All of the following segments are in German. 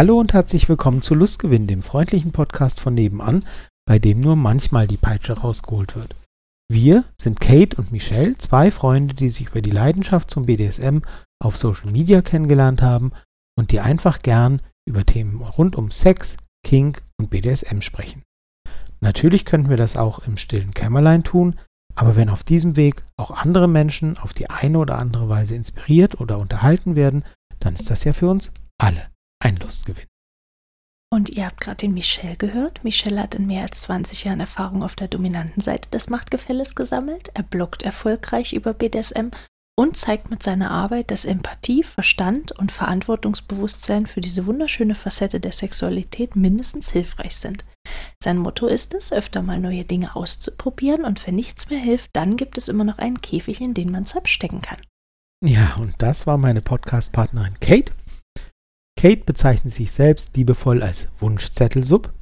Hallo und herzlich willkommen zu Lustgewinn, dem freundlichen Podcast von nebenan, bei dem nur manchmal die Peitsche rausgeholt wird. Wir sind Kate und Michelle, zwei Freunde, die sich über die Leidenschaft zum BDSM auf Social Media kennengelernt haben und die einfach gern über Themen rund um Sex, Kink und BDSM sprechen. Natürlich könnten wir das auch im stillen Kämmerlein tun, aber wenn auf diesem Weg auch andere Menschen auf die eine oder andere Weise inspiriert oder unterhalten werden, dann ist das ja für uns alle ein Lustgewinn. Und ihr habt gerade den Michel gehört. Michel hat in mehr als 20 Jahren Erfahrung auf der dominanten Seite des Machtgefälles gesammelt. Er bloggt erfolgreich über BDSM und zeigt mit seiner Arbeit, dass Empathie, Verstand und Verantwortungsbewusstsein für diese wunderschöne Facette der Sexualität mindestens hilfreich sind. Sein Motto ist es, öfter mal neue Dinge auszuprobieren und wenn nichts mehr hilft, dann gibt es immer noch einen Käfig, in den man es abstecken kann. Ja, und das war meine Podcast-Partnerin Kate. Kate bezeichnet sich selbst liebevoll als Wunschzettelsub,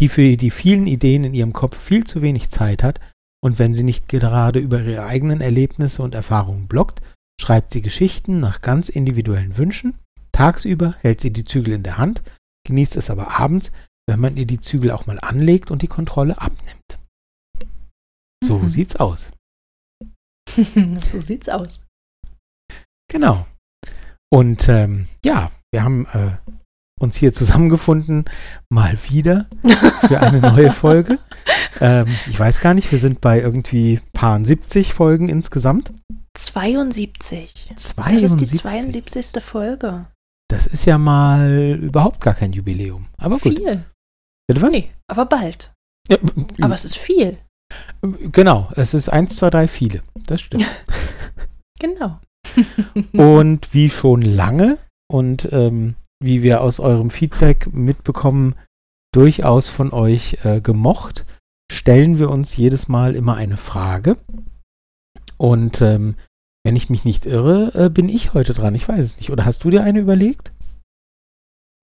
die für die vielen Ideen in ihrem Kopf viel zu wenig Zeit hat und wenn sie nicht gerade über ihre eigenen Erlebnisse und Erfahrungen bloggt, schreibt sie Geschichten nach ganz individuellen Wünschen. Tagsüber hält sie die Zügel in der Hand, genießt es aber abends, wenn man ihr die Zügel auch mal anlegt und die Kontrolle abnimmt. So mhm. sieht's aus. so sieht's aus. Genau. Und ähm, ja, wir haben äh, uns hier zusammengefunden, mal wieder für eine neue Folge. ähm, ich weiß gar nicht, wir sind bei irgendwie paar 70 Folgen insgesamt. 72. 72. Das ist die 72. Folge. Das ist ja mal überhaupt gar kein Jubiläum. Aber gut. Viel. Bitte was? Nee, aber bald. Ja, aber es ist viel. Genau, es ist eins, zwei, drei, viele. Das stimmt. genau. und wie schon lange und ähm, wie wir aus eurem Feedback mitbekommen, durchaus von euch äh, gemocht, stellen wir uns jedes Mal immer eine Frage. Und ähm, wenn ich mich nicht irre, äh, bin ich heute dran. Ich weiß es nicht. Oder hast du dir eine überlegt?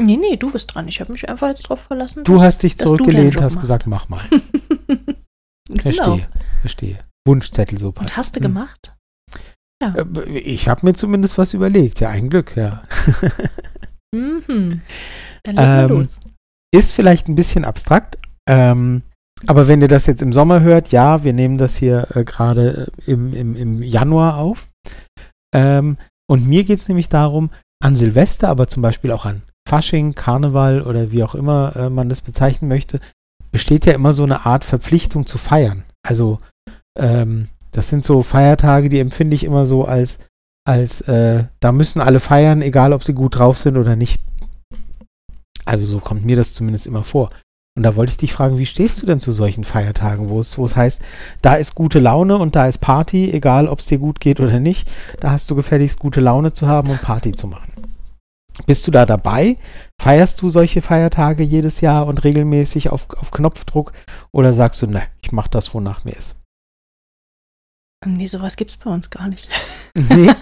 Nee, nee, du bist dran. Ich habe mich einfach jetzt drauf verlassen. Du hast dich zurückgelehnt, hast machst. gesagt, mach mal. genau. Verstehe, verstehe. Wunschzettel so. Und hast du hm. gemacht? Ja. Äh, ich habe mir zumindest was überlegt. Ja, ein Glück, ja. mhm. Dann legen ähm, los. Ist vielleicht ein bisschen abstrakt, ähm, aber wenn ihr das jetzt im Sommer hört, ja, wir nehmen das hier äh, gerade äh, im, im, im Januar auf. Ähm, und mir geht es nämlich darum, an Silvester, aber zum Beispiel auch an Fasching, Karneval oder wie auch immer äh, man das bezeichnen möchte, besteht ja immer so eine Art Verpflichtung zu feiern. Also ähm, das sind so Feiertage, die empfinde ich immer so als, als äh, da müssen alle feiern, egal ob sie gut drauf sind oder nicht. Also so kommt mir das zumindest immer vor. Und da wollte ich dich fragen, wie stehst du denn zu solchen Feiertagen, wo es, wo es heißt, da ist gute Laune und da ist Party, egal ob es dir gut geht oder nicht, da hast du gefälligst gute Laune zu haben und Party zu machen. Bist du da dabei? Feierst du solche Feiertage jedes Jahr und regelmäßig auf, auf Knopfdruck? Oder sagst du, ne, ich mach das, wonach mir ist? Nee, sowas gibt's bei uns gar nicht. Nee.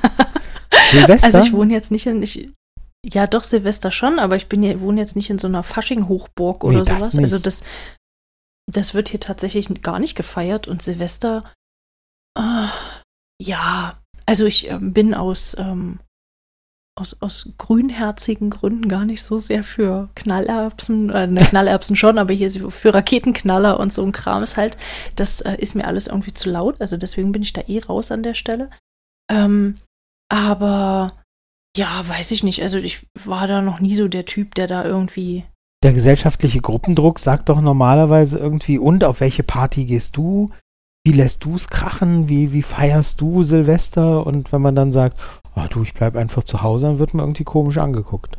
Silvester? Also ich wohne jetzt nicht in, ich, ja doch Silvester schon, aber ich bin hier, wohne jetzt nicht in so einer Fasching-Hochburg oder nee, sowas. Nicht. Also das, das wird hier tatsächlich gar nicht gefeiert und Silvester, äh, ja, also ich äh, bin aus ähm, aus, aus grünherzigen Gründen gar nicht so sehr für Knallerbsen, äh, ne, Knallerbsen schon, aber hier für Raketenknaller und so ein Kram ist halt, das äh, ist mir alles irgendwie zu laut, also deswegen bin ich da eh raus an der Stelle. Ähm, aber ja, weiß ich nicht, also ich war da noch nie so der Typ, der da irgendwie der gesellschaftliche Gruppendruck sagt doch normalerweise irgendwie, und auf welche Party gehst du? Wie lässt du es krachen? Wie, wie feierst du Silvester? Und wenn man dann sagt, oh, du, ich bleib einfach zu Hause, dann wird man irgendwie komisch angeguckt.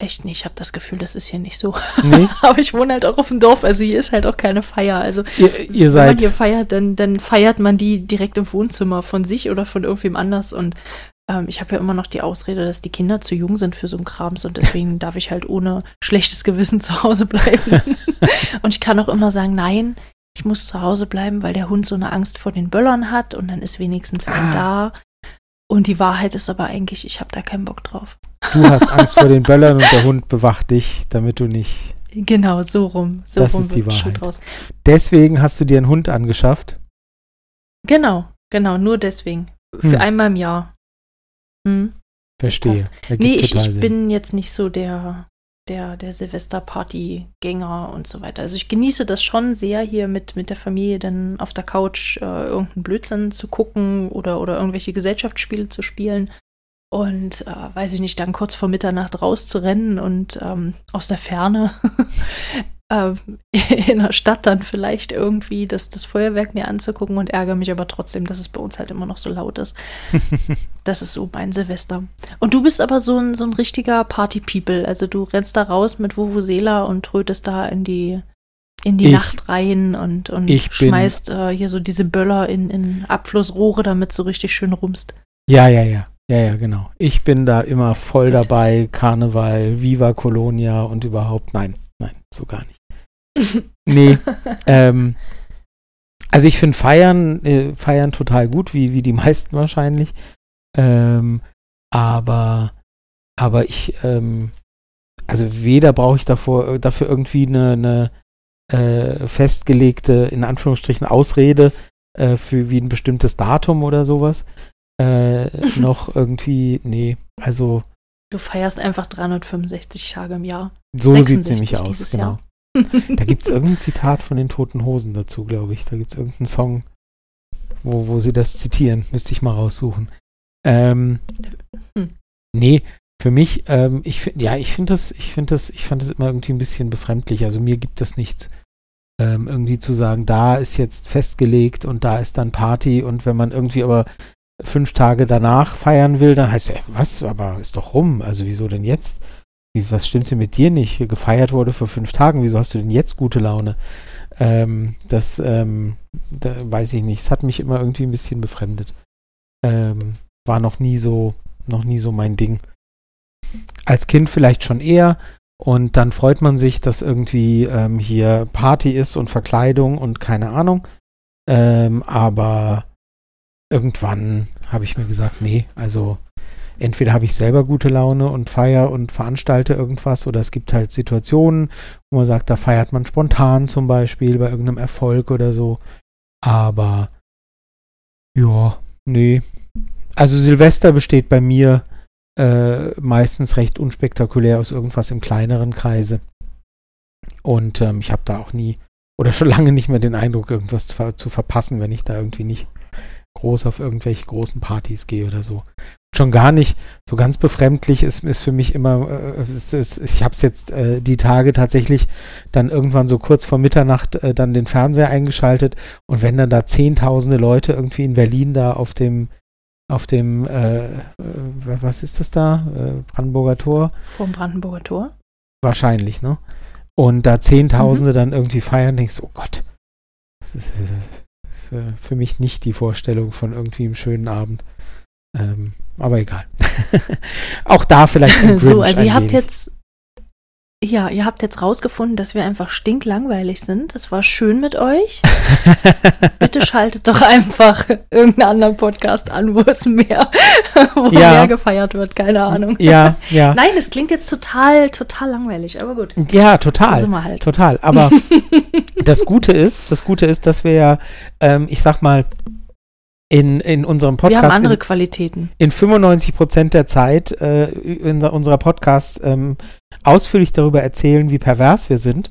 Echt nicht, ich habe das Gefühl, das ist hier nicht so. Nee? Aber ich wohne halt auch auf dem Dorf, also hier ist halt auch keine Feier. Also ihr, ihr seid wenn man hier feiert, dann, dann feiert man die direkt im Wohnzimmer von sich oder von irgendwem anders. Und ähm, ich habe ja immer noch die Ausrede, dass die Kinder zu jung sind für so einen Krams und deswegen darf ich halt ohne schlechtes Gewissen zu Hause bleiben. und ich kann auch immer sagen, nein, ich muss zu Hause bleiben, weil der Hund so eine Angst vor den Böllern hat und dann ist wenigstens ah. da. Und die Wahrheit ist aber eigentlich, ich habe da keinen Bock drauf. Du hast Angst vor den Böllern und der Hund bewacht dich, damit du nicht. Genau, so rum. So das rum ist die Wahrheit. Deswegen hast du dir einen Hund angeschafft? Genau, genau, nur deswegen. Für hm. einmal im Jahr. Hm. Verstehe. Nee, ich, ich bin jetzt nicht so der, der, der Silvesterparty-Gänger und so weiter. Also ich genieße das schon sehr, hier mit, mit der Familie dann auf der Couch äh, irgendeinen Blödsinn zu gucken oder, oder irgendwelche Gesellschaftsspiele zu spielen. Und äh, weiß ich nicht, dann kurz vor Mitternacht rauszurennen und ähm, aus der Ferne in der Stadt dann vielleicht irgendwie das, das Feuerwerk mir anzugucken und ärgere mich aber trotzdem, dass es bei uns halt immer noch so laut ist. das ist so mein Silvester. Und du bist aber so ein, so ein richtiger Party-People. Also du rennst da raus mit Vuvuzela und trötest da in die, in die ich, Nacht rein und, und schmeißt äh, hier so diese Böller in, in Abflussrohre, damit so richtig schön rumst. Ja, ja, ja. Ja, ja, genau. Ich bin da immer voll Gut. dabei. Karneval, Viva Colonia und überhaupt. Nein, nein, so gar nicht nee. ähm, also ich finde Feiern, äh, Feiern total gut, wie, wie die meisten wahrscheinlich. Ähm, aber, aber ich, ähm, also weder brauche ich davor, äh, dafür irgendwie eine, eine äh, festgelegte, in Anführungsstrichen, Ausrede äh, für wie ein bestimmtes Datum oder sowas. Äh, noch irgendwie, nee, also. Du feierst einfach 365 Tage im Jahr. So sieht es nämlich aus, genau. Jahr. Da gibt es irgendein Zitat von den Toten Hosen dazu, glaube ich. Da gibt es irgendeinen Song, wo, wo sie das zitieren. Müsste ich mal raussuchen. Ähm, hm. Nee, für mich, ähm, ich finde, ja, ich finde das, ich finde das, ich fand das immer irgendwie ein bisschen befremdlich. Also mir gibt das nichts. Ähm, irgendwie zu sagen, da ist jetzt festgelegt und da ist dann Party und wenn man irgendwie aber fünf Tage danach feiern will, dann heißt ja, was, aber ist doch rum. Also wieso denn jetzt? Wie, was stimmt denn mit dir nicht? Gefeiert wurde vor fünf Tagen, wieso hast du denn jetzt gute Laune? Ähm, das, ähm, da weiß ich nicht. Es hat mich immer irgendwie ein bisschen befremdet. Ähm, war noch nie so, noch nie so mein Ding. Als Kind vielleicht schon eher. Und dann freut man sich, dass irgendwie ähm, hier Party ist und Verkleidung und keine Ahnung. Ähm, aber irgendwann habe ich mir gesagt, nee, also entweder habe ich selber gute Laune und feiere und veranstalte irgendwas oder es gibt halt Situationen, wo man sagt, da feiert man spontan zum Beispiel bei irgendeinem Erfolg oder so. Aber ja, nee. Also Silvester besteht bei mir äh, meistens recht unspektakulär aus irgendwas im kleineren Kreise. Und ähm, ich habe da auch nie oder schon lange nicht mehr den Eindruck, irgendwas zu, zu verpassen, wenn ich da irgendwie nicht groß auf irgendwelche großen Partys gehe oder so. Schon gar nicht so ganz befremdlich ist, ist für mich immer, äh, ist, ist, ich habe es jetzt äh, die Tage tatsächlich dann irgendwann so kurz vor Mitternacht äh, dann den Fernseher eingeschaltet und wenn dann da zehntausende Leute irgendwie in Berlin da auf dem auf dem, äh, äh, was ist das da? Brandenburger Tor? Vom Brandenburger Tor? Wahrscheinlich, ne? Und da Zehntausende mhm. dann irgendwie feiern, denkst du, oh Gott, das ist, äh, für mich nicht die Vorstellung von irgendwie einem schönen Abend. Ähm, aber egal. Auch da vielleicht ein So, also ihr habt jetzt ja, ihr habt jetzt rausgefunden, dass wir einfach stinklangweilig sind. Es war schön mit euch. Bitte schaltet doch einfach irgendeinen anderen Podcast an, wo es mehr, wo ja. mehr gefeiert wird. Keine Ahnung. Ja, ja. Nein, es klingt jetzt total, total langweilig, aber gut. Ja, total. So halt. Total. Aber das Gute ist, das Gute ist, dass wir ja, ähm, ich sag mal, in, in unserem Podcast. Wir haben andere in, Qualitäten. In 95 Prozent der Zeit äh, in unserer Podcasts ähm, ausführlich darüber erzählen, wie pervers wir sind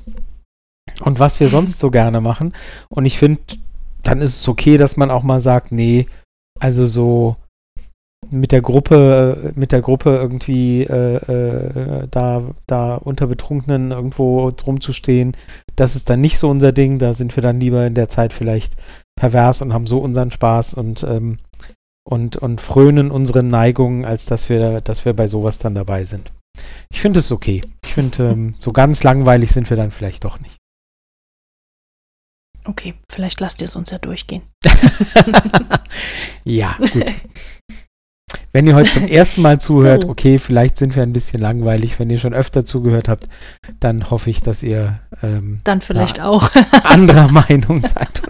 und was wir sonst so gerne machen. Und ich finde, dann ist es okay, dass man auch mal sagt, nee, also so mit der Gruppe, mit der Gruppe irgendwie äh, äh, da, da unter Betrunkenen irgendwo rumzustehen, das ist dann nicht so unser Ding. Da sind wir dann lieber in der Zeit vielleicht pervers und haben so unseren Spaß und, ähm, und, und frönen unseren Neigungen, als dass wir, dass wir bei sowas dann dabei sind. Ich finde es okay. Ich finde, ähm, so ganz langweilig sind wir dann vielleicht doch nicht. Okay, vielleicht lasst ihr es uns ja durchgehen. ja, gut. Wenn ihr heute zum ersten Mal zuhört, so. okay, vielleicht sind wir ein bisschen langweilig. Wenn ihr schon öfter zugehört habt, dann hoffe ich, dass ihr ähm, dann vielleicht auch anderer Meinung seid.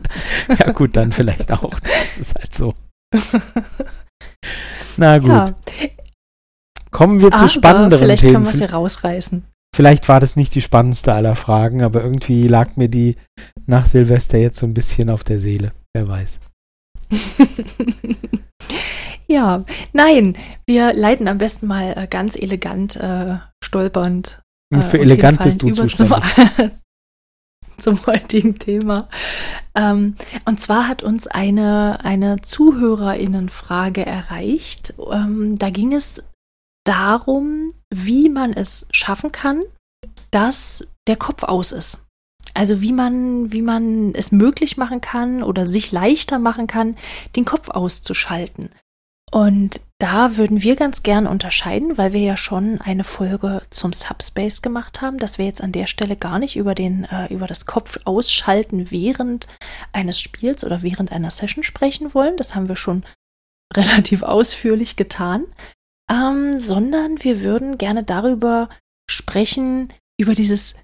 ja gut, dann vielleicht auch. Das ist halt so. Na gut. Ja. Kommen wir zu aber spannenderen vielleicht Themen. Vielleicht können wir es hier rausreißen. Vielleicht war das nicht die spannendste aller Fragen, aber irgendwie lag mir die nach Silvester jetzt so ein bisschen auf der Seele. Wer weiß. Ja, nein, wir leiten am besten mal äh, ganz elegant, äh, stolpernd. Äh, Für elegant bist du zuständig. Zum, zum heutigen Thema. Ähm, und zwar hat uns eine, eine Zuhörerinnenfrage erreicht. Ähm, da ging es darum, wie man es schaffen kann, dass der Kopf aus ist. Also wie man, wie man es möglich machen kann oder sich leichter machen kann, den Kopf auszuschalten. Und da würden wir ganz gern unterscheiden, weil wir ja schon eine Folge zum Subspace gemacht haben, dass wir jetzt an der Stelle gar nicht über, den, äh, über das Kopf ausschalten während eines Spiels oder während einer Session sprechen wollen. Das haben wir schon relativ ausführlich getan. Ähm, sondern wir würden gerne darüber sprechen, über dieses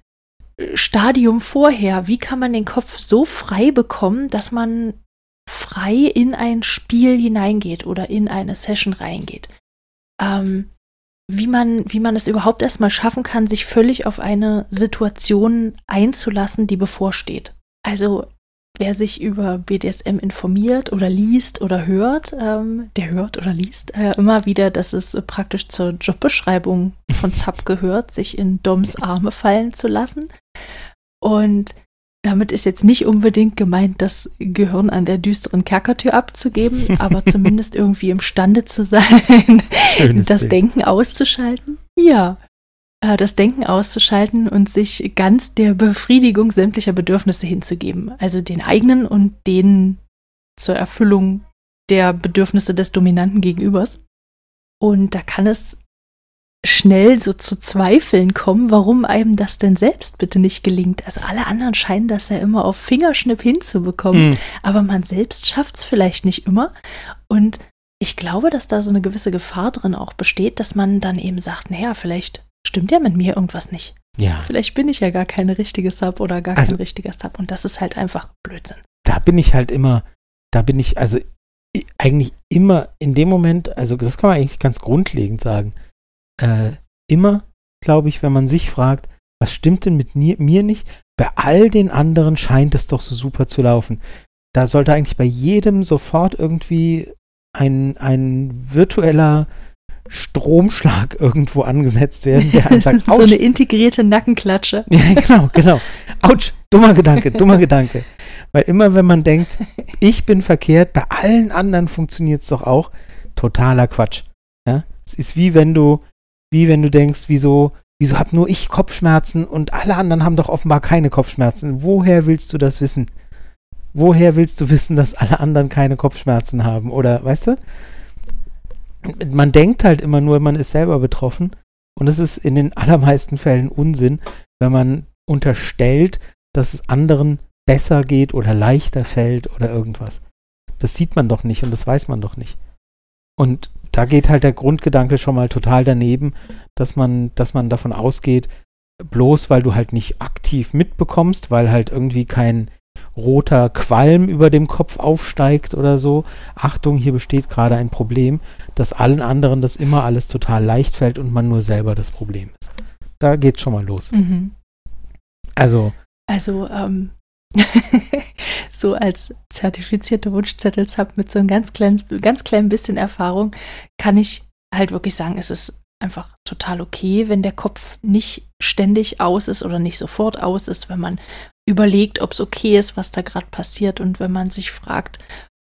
äh, Stadium vorher. Wie kann man den Kopf so frei bekommen, dass man frei in ein Spiel hineingeht oder in eine Session reingeht. Ähm, wie man, wie man es überhaupt erstmal schaffen kann, sich völlig auf eine Situation einzulassen, die bevorsteht. Also wer sich über BDSM informiert oder liest oder hört, ähm, der hört oder liest äh, immer wieder, dass es praktisch zur Jobbeschreibung von Zap gehört, sich in Doms Arme fallen zu lassen. Und damit ist jetzt nicht unbedingt gemeint, das Gehirn an der düsteren Kerkertür abzugeben, aber zumindest irgendwie imstande zu sein, Schönes das Ding. Denken auszuschalten. Ja, äh, das Denken auszuschalten und sich ganz der Befriedigung sämtlicher Bedürfnisse hinzugeben. Also den eigenen und den zur Erfüllung der Bedürfnisse des dominanten Gegenübers. Und da kann es schnell so zu Zweifeln kommen, warum einem das denn selbst bitte nicht gelingt. Also alle anderen scheinen das ja immer auf Fingerschnipp hinzubekommen, mhm. aber man selbst schafft es vielleicht nicht immer. Und ich glaube, dass da so eine gewisse Gefahr drin auch besteht, dass man dann eben sagt, naja, vielleicht stimmt ja mit mir irgendwas nicht. Ja. Vielleicht bin ich ja gar keine richtige Sub oder gar also, kein richtiger Sub und das ist halt einfach Blödsinn. Da bin ich halt immer, da bin ich also eigentlich immer in dem Moment, also das kann man eigentlich ganz grundlegend sagen, äh, immer, glaube ich, wenn man sich fragt, was stimmt denn mit mir, nicht? Bei all den anderen scheint es doch so super zu laufen. Da sollte eigentlich bei jedem sofort irgendwie ein, ein virtueller Stromschlag irgendwo angesetzt werden, der einem sagt, so eine integrierte Nackenklatsche. ja, genau, genau. Autsch, dummer Gedanke, dummer Gedanke. Weil immer wenn man denkt, ich bin verkehrt, bei allen anderen funktioniert es doch auch, totaler Quatsch. Ja? Es ist wie wenn du wie wenn du denkst, wieso, wieso hab nur ich Kopfschmerzen und alle anderen haben doch offenbar keine Kopfschmerzen. Woher willst du das wissen? Woher willst du wissen, dass alle anderen keine Kopfschmerzen haben? Oder, weißt du? Man denkt halt immer nur, man ist selber betroffen. Und es ist in den allermeisten Fällen Unsinn, wenn man unterstellt, dass es anderen besser geht oder leichter fällt oder irgendwas. Das sieht man doch nicht und das weiß man doch nicht. Und da geht halt der Grundgedanke schon mal total daneben, dass man, dass man davon ausgeht, bloß weil du halt nicht aktiv mitbekommst, weil halt irgendwie kein roter Qualm über dem Kopf aufsteigt oder so. Achtung, hier besteht gerade ein Problem, dass allen anderen das immer alles total leicht fällt und man nur selber das Problem ist. Da geht's schon mal los. Mhm. Also. Also, ähm, so als zertifizierte Wunschzettelsub mit so einem ganz kleinen, ganz kleinen bisschen Erfahrung kann ich halt wirklich sagen, es ist einfach total okay, wenn der Kopf nicht ständig aus ist oder nicht sofort aus ist, wenn man überlegt, ob es okay ist, was da gerade passiert und wenn man sich fragt,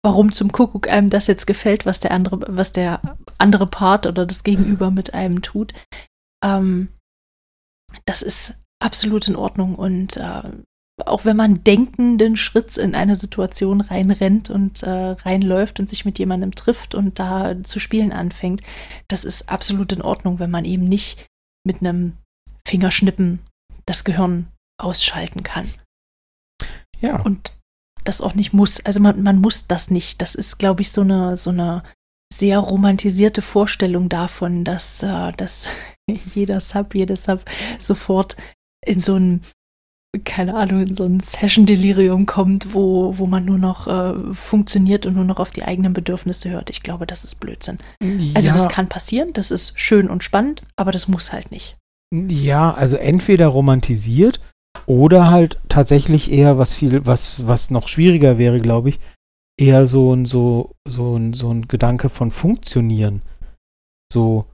warum zum Kuckuck einem das jetzt gefällt, was der andere, was der andere Part oder das Gegenüber mit einem tut. Ähm, das ist absolut in Ordnung und äh, auch wenn man denkenden Schritts in eine Situation reinrennt und äh, reinläuft und sich mit jemandem trifft und da zu spielen anfängt, das ist absolut in Ordnung, wenn man eben nicht mit einem Fingerschnippen das Gehirn ausschalten kann. Ja. Und das auch nicht muss. Also man, man muss das nicht. Das ist, glaube ich, so eine, so eine sehr romantisierte Vorstellung davon, dass, äh, dass jeder Sub, jede Sub sofort in so ein keine Ahnung, in so ein Session-Delirium kommt, wo, wo man nur noch äh, funktioniert und nur noch auf die eigenen Bedürfnisse hört. Ich glaube, das ist Blödsinn. Ja. Also das kann passieren, das ist schön und spannend, aber das muss halt nicht. Ja, also entweder romantisiert oder halt tatsächlich eher was viel, was, was noch schwieriger wäre, glaube ich, eher so ein, so, so ein, so ein Gedanke von funktionieren. So,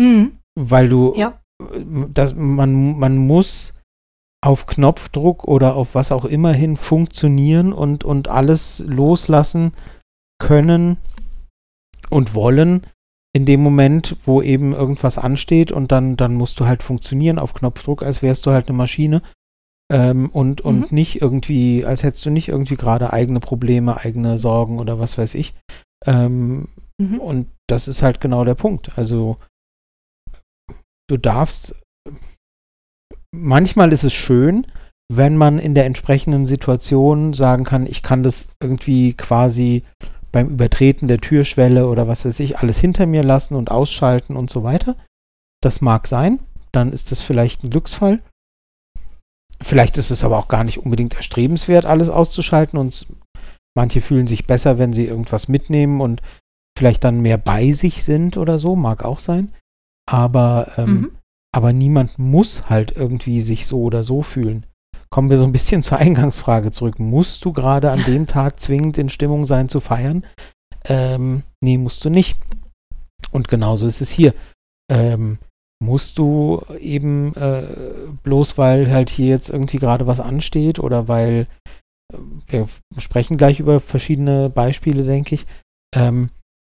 mhm. weil du, ja. das, man, man muss auf Knopfdruck oder auf was auch immer hin funktionieren und, und alles loslassen können und wollen in dem Moment, wo eben irgendwas ansteht und dann, dann musst du halt funktionieren auf Knopfdruck, als wärst du halt eine Maschine ähm, und, und mhm. nicht irgendwie, als hättest du nicht irgendwie gerade eigene Probleme, eigene Sorgen oder was weiß ich. Ähm, mhm. Und das ist halt genau der Punkt. Also du darfst manchmal ist es schön, wenn man in der entsprechenden Situation sagen kann, ich kann das irgendwie quasi beim Übertreten der Türschwelle oder was weiß ich, alles hinter mir lassen und ausschalten und so weiter. Das mag sein, dann ist das vielleicht ein Glücksfall. Vielleicht ist es aber auch gar nicht unbedingt erstrebenswert, alles auszuschalten und manche fühlen sich besser, wenn sie irgendwas mitnehmen und vielleicht dann mehr bei sich sind oder so, mag auch sein. Aber ähm, mhm. Aber niemand muss halt irgendwie sich so oder so fühlen. Kommen wir so ein bisschen zur Eingangsfrage zurück. Musst du gerade an dem Tag zwingend in Stimmung sein zu feiern? Ähm, nee, musst du nicht. Und genauso ist es hier. Ähm, musst du eben äh, bloß weil halt hier jetzt irgendwie gerade was ansteht oder weil äh, wir sprechen gleich über verschiedene Beispiele, denke ich. Ähm,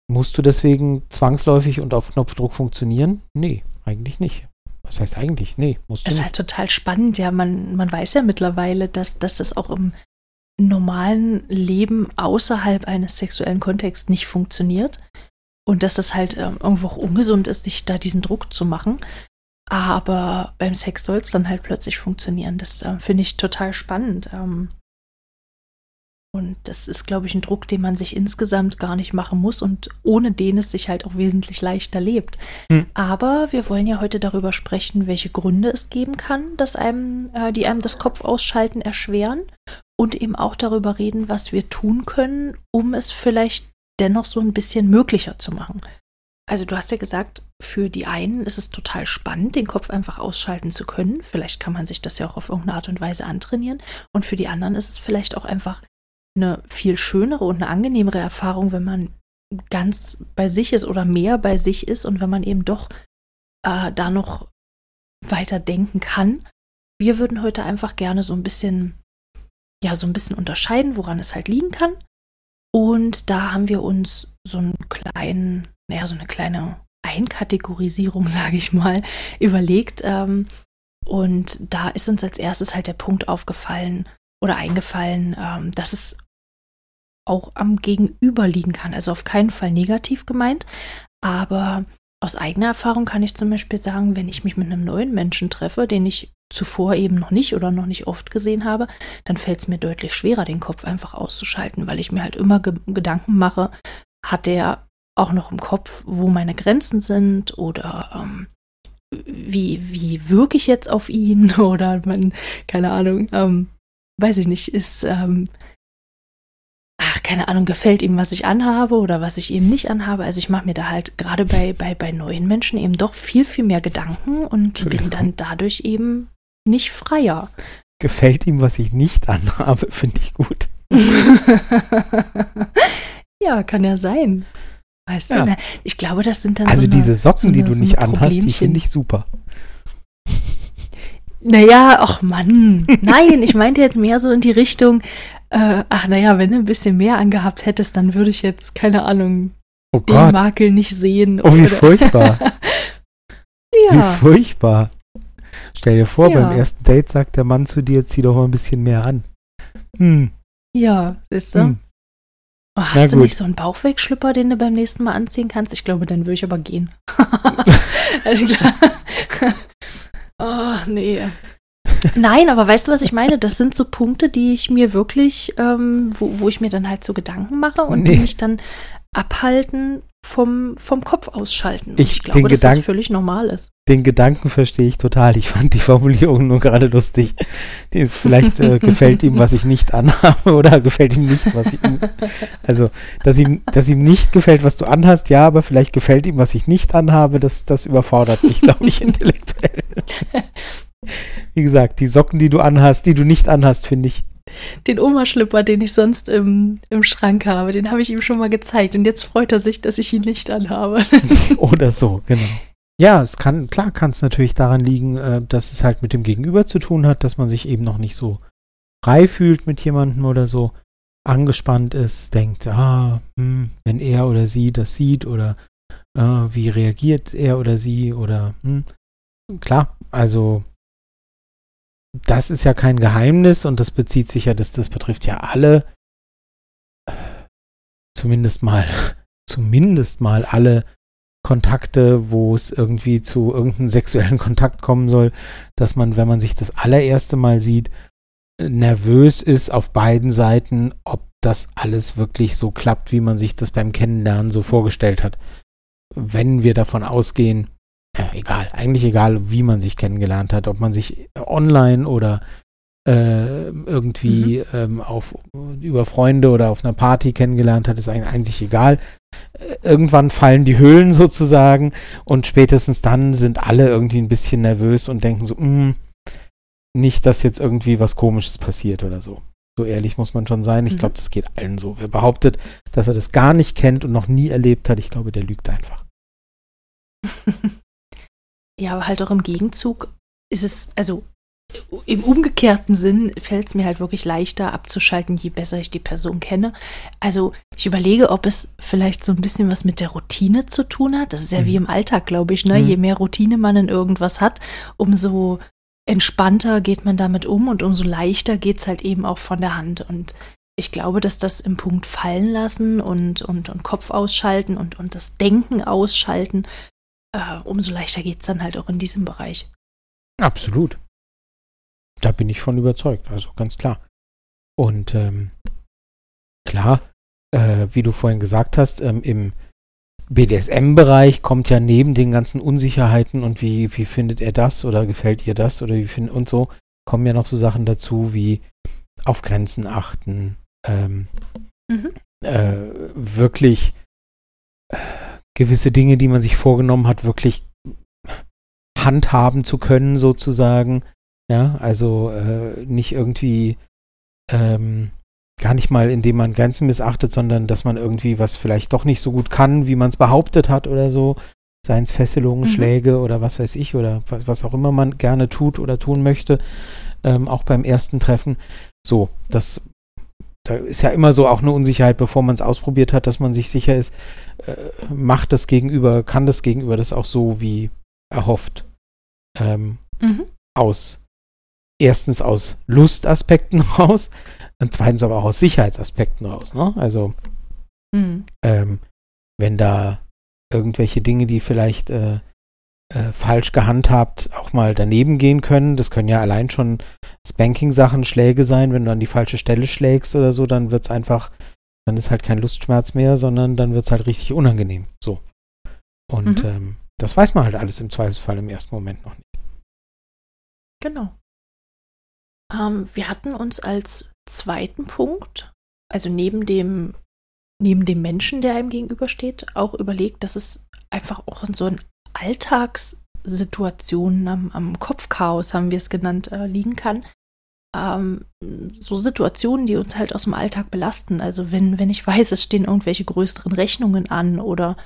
musst du deswegen zwangsläufig und auf Knopfdruck funktionieren? Nee, eigentlich nicht. Was heißt eigentlich? Nee, musst du. Es ist halt total spannend, ja. Man, man weiß ja mittlerweile, dass, dass das auch im normalen Leben außerhalb eines sexuellen Kontexts nicht funktioniert. Und dass es halt ähm, irgendwo auch ungesund ist, sich da diesen Druck zu machen. Aber beim Sex soll es dann halt plötzlich funktionieren. Das äh, finde ich total spannend. Ähm, und das ist, glaube ich, ein Druck, den man sich insgesamt gar nicht machen muss und ohne den es sich halt auch wesentlich leichter lebt. Hm. Aber wir wollen ja heute darüber sprechen, welche Gründe es geben kann, dass einem, äh, die einem das Kopfausschalten erschweren und eben auch darüber reden, was wir tun können, um es vielleicht dennoch so ein bisschen möglicher zu machen. Also du hast ja gesagt, für die einen ist es total spannend, den Kopf einfach ausschalten zu können. Vielleicht kann man sich das ja auch auf irgendeine Art und Weise antrainieren. Und für die anderen ist es vielleicht auch einfach eine viel schönere und eine angenehmere Erfahrung, wenn man ganz bei sich ist oder mehr bei sich ist und wenn man eben doch äh, da noch weiter denken kann. Wir würden heute einfach gerne so ein bisschen, ja, so ein bisschen unterscheiden, woran es halt liegen kann. Und da haben wir uns so einen kleinen, naja, so eine kleine Einkategorisierung, sage ich mal, überlegt. Ähm, und da ist uns als erstes halt der Punkt aufgefallen oder eingefallen, ähm, dass es auch am Gegenüber liegen kann. Also auf keinen Fall negativ gemeint, aber aus eigener Erfahrung kann ich zum Beispiel sagen, wenn ich mich mit einem neuen Menschen treffe, den ich zuvor eben noch nicht oder noch nicht oft gesehen habe, dann fällt es mir deutlich schwerer, den Kopf einfach auszuschalten, weil ich mir halt immer ge Gedanken mache, hat der auch noch im Kopf, wo meine Grenzen sind oder ähm, wie, wie wirke ich jetzt auf ihn oder man, keine Ahnung, ähm, weiß ich nicht, ist, ähm, keine Ahnung, gefällt ihm, was ich anhabe oder was ich ihm nicht anhabe. Also ich mache mir da halt gerade bei, bei, bei neuen Menschen eben doch viel, viel mehr Gedanken und bin dann dadurch eben nicht freier. Gefällt ihm, was ich nicht anhabe, finde ich gut. ja, kann ja sein. Weißt ja. du, ich glaube, das sind dann Also so diese Socken, so eine, die du so nicht anhast, die finde ich super. Naja, ach Mann. Nein, ich meinte jetzt mehr so in die Richtung, äh, ach naja, wenn du ein bisschen mehr angehabt hättest, dann würde ich jetzt, keine Ahnung, oh den Gott. Makel nicht sehen. Oh, wie oder? furchtbar. ja. Wie furchtbar. Stell dir vor, ja. beim ersten Date sagt der Mann zu dir, zieh doch mal ein bisschen mehr an. Hm. Ja, siehst du? Hm. Oh, hast Na du gut. nicht so einen Bauchwegschlüpper, den du beim nächsten Mal anziehen kannst? Ich glaube, dann würde ich aber gehen. also, oh, nee. Nein, aber weißt du, was ich meine? Das sind so Punkte, die ich mir wirklich, ähm, wo, wo ich mir dann halt so Gedanken mache und nee. die mich dann abhalten vom, vom Kopf ausschalten. Ich, ich glaube, dass Gedank das völlig normal ist. Den Gedanken verstehe ich total. Ich fand die Formulierung nur gerade lustig. Die ist vielleicht äh, gefällt ihm, was ich nicht anhabe, oder gefällt ihm nicht, was ich. Also, dass ihm, dass ihm nicht gefällt, was du anhast, ja, aber vielleicht gefällt ihm, was ich nicht anhabe, das, das überfordert mich, glaube ich, intellektuell. Wie gesagt, die Socken, die du anhast, die du nicht anhast, finde ich. den Oma-Schlipper, den ich sonst im, im Schrank habe, den habe ich ihm schon mal gezeigt. Und jetzt freut er sich, dass ich ihn nicht anhabe. Oder so, genau. Ja, es kann, klar kann es natürlich daran liegen, äh, dass es halt mit dem Gegenüber zu tun hat, dass man sich eben noch nicht so frei fühlt mit jemandem oder so, angespannt ist, denkt, ah, hm, wenn er oder sie das sieht oder äh, wie reagiert er oder sie oder hm, klar, also das ist ja kein Geheimnis und das bezieht sich ja, das, das betrifft ja alle, zumindest mal, zumindest mal alle Kontakte, wo es irgendwie zu irgendeinem sexuellen Kontakt kommen soll, dass man, wenn man sich das allererste Mal sieht, nervös ist auf beiden Seiten, ob das alles wirklich so klappt, wie man sich das beim Kennenlernen so vorgestellt hat. Wenn wir davon ausgehen, ja, egal, eigentlich egal, wie man sich kennengelernt hat, ob man sich online oder äh, irgendwie mhm. ähm, auf, über Freunde oder auf einer Party kennengelernt hat, ist eigentlich egal. Äh, irgendwann fallen die Hüllen sozusagen und spätestens dann sind alle irgendwie ein bisschen nervös und denken so, mh, hm, nicht, dass jetzt irgendwie was Komisches passiert oder so. So ehrlich muss man schon sein. Ich mhm. glaube, das geht allen so. Wer behauptet, dass er das gar nicht kennt und noch nie erlebt hat, ich glaube, der lügt einfach. ja, aber halt auch im Gegenzug ist es, also im umgekehrten Sinn fällt es mir halt wirklich leichter abzuschalten, je besser ich die Person kenne. Also ich überlege, ob es vielleicht so ein bisschen was mit der Routine zu tun hat. Das ist ja mhm. wie im Alltag, glaube ich. Ne? Mhm. Je mehr Routine man in irgendwas hat, umso entspannter geht man damit um und umso leichter geht es halt eben auch von der Hand. Und ich glaube, dass das im Punkt fallen lassen und, und, und Kopf ausschalten und, und das Denken ausschalten, äh, umso leichter geht es dann halt auch in diesem Bereich. Absolut. Da bin ich von überzeugt, also ganz klar. Und ähm, klar, äh, wie du vorhin gesagt hast, ähm, im BDSM-Bereich kommt ja neben den ganzen Unsicherheiten und wie, wie findet er das oder gefällt ihr das oder wie findet und so, kommen ja noch so Sachen dazu wie auf Grenzen achten, ähm, mhm. äh, wirklich äh, gewisse Dinge, die man sich vorgenommen hat, wirklich handhaben zu können, sozusagen. Ja, also äh, nicht irgendwie ähm, gar nicht mal, indem man Grenzen missachtet, sondern dass man irgendwie was vielleicht doch nicht so gut kann, wie man es behauptet hat oder so. Seien es Fesselungen, mhm. Schläge oder was weiß ich oder was, was auch immer man gerne tut oder tun möchte, ähm, auch beim ersten Treffen. So, das da ist ja immer so auch eine Unsicherheit, bevor man es ausprobiert hat, dass man sich sicher ist, äh, macht das Gegenüber, kann das Gegenüber das auch so wie erhofft. Ähm, mhm. Aus erstens aus Lustaspekten raus, und zweitens aber auch aus Sicherheitsaspekten raus. Ne? Also, mhm. ähm, wenn da irgendwelche Dinge, die vielleicht äh, äh, falsch gehandhabt auch mal daneben gehen können, das können ja allein schon Spanking-Sachen, Schläge sein, wenn du an die falsche Stelle schlägst oder so, dann wird es einfach, dann ist halt kein Lustschmerz mehr, sondern dann wird es halt richtig unangenehm. So. Und mhm. ähm, das weiß man halt alles im Zweifelsfall im ersten Moment noch nicht. Genau. Ähm, wir hatten uns als zweiten Punkt, also neben dem, neben dem Menschen, der einem gegenübersteht, auch überlegt, dass es einfach auch in so einen Alltagssituationen am, am Kopfchaos, haben wir es genannt, äh, liegen kann. Ähm, so Situationen, die uns halt aus dem Alltag belasten. Also wenn, wenn ich weiß, es stehen irgendwelche größeren Rechnungen an oder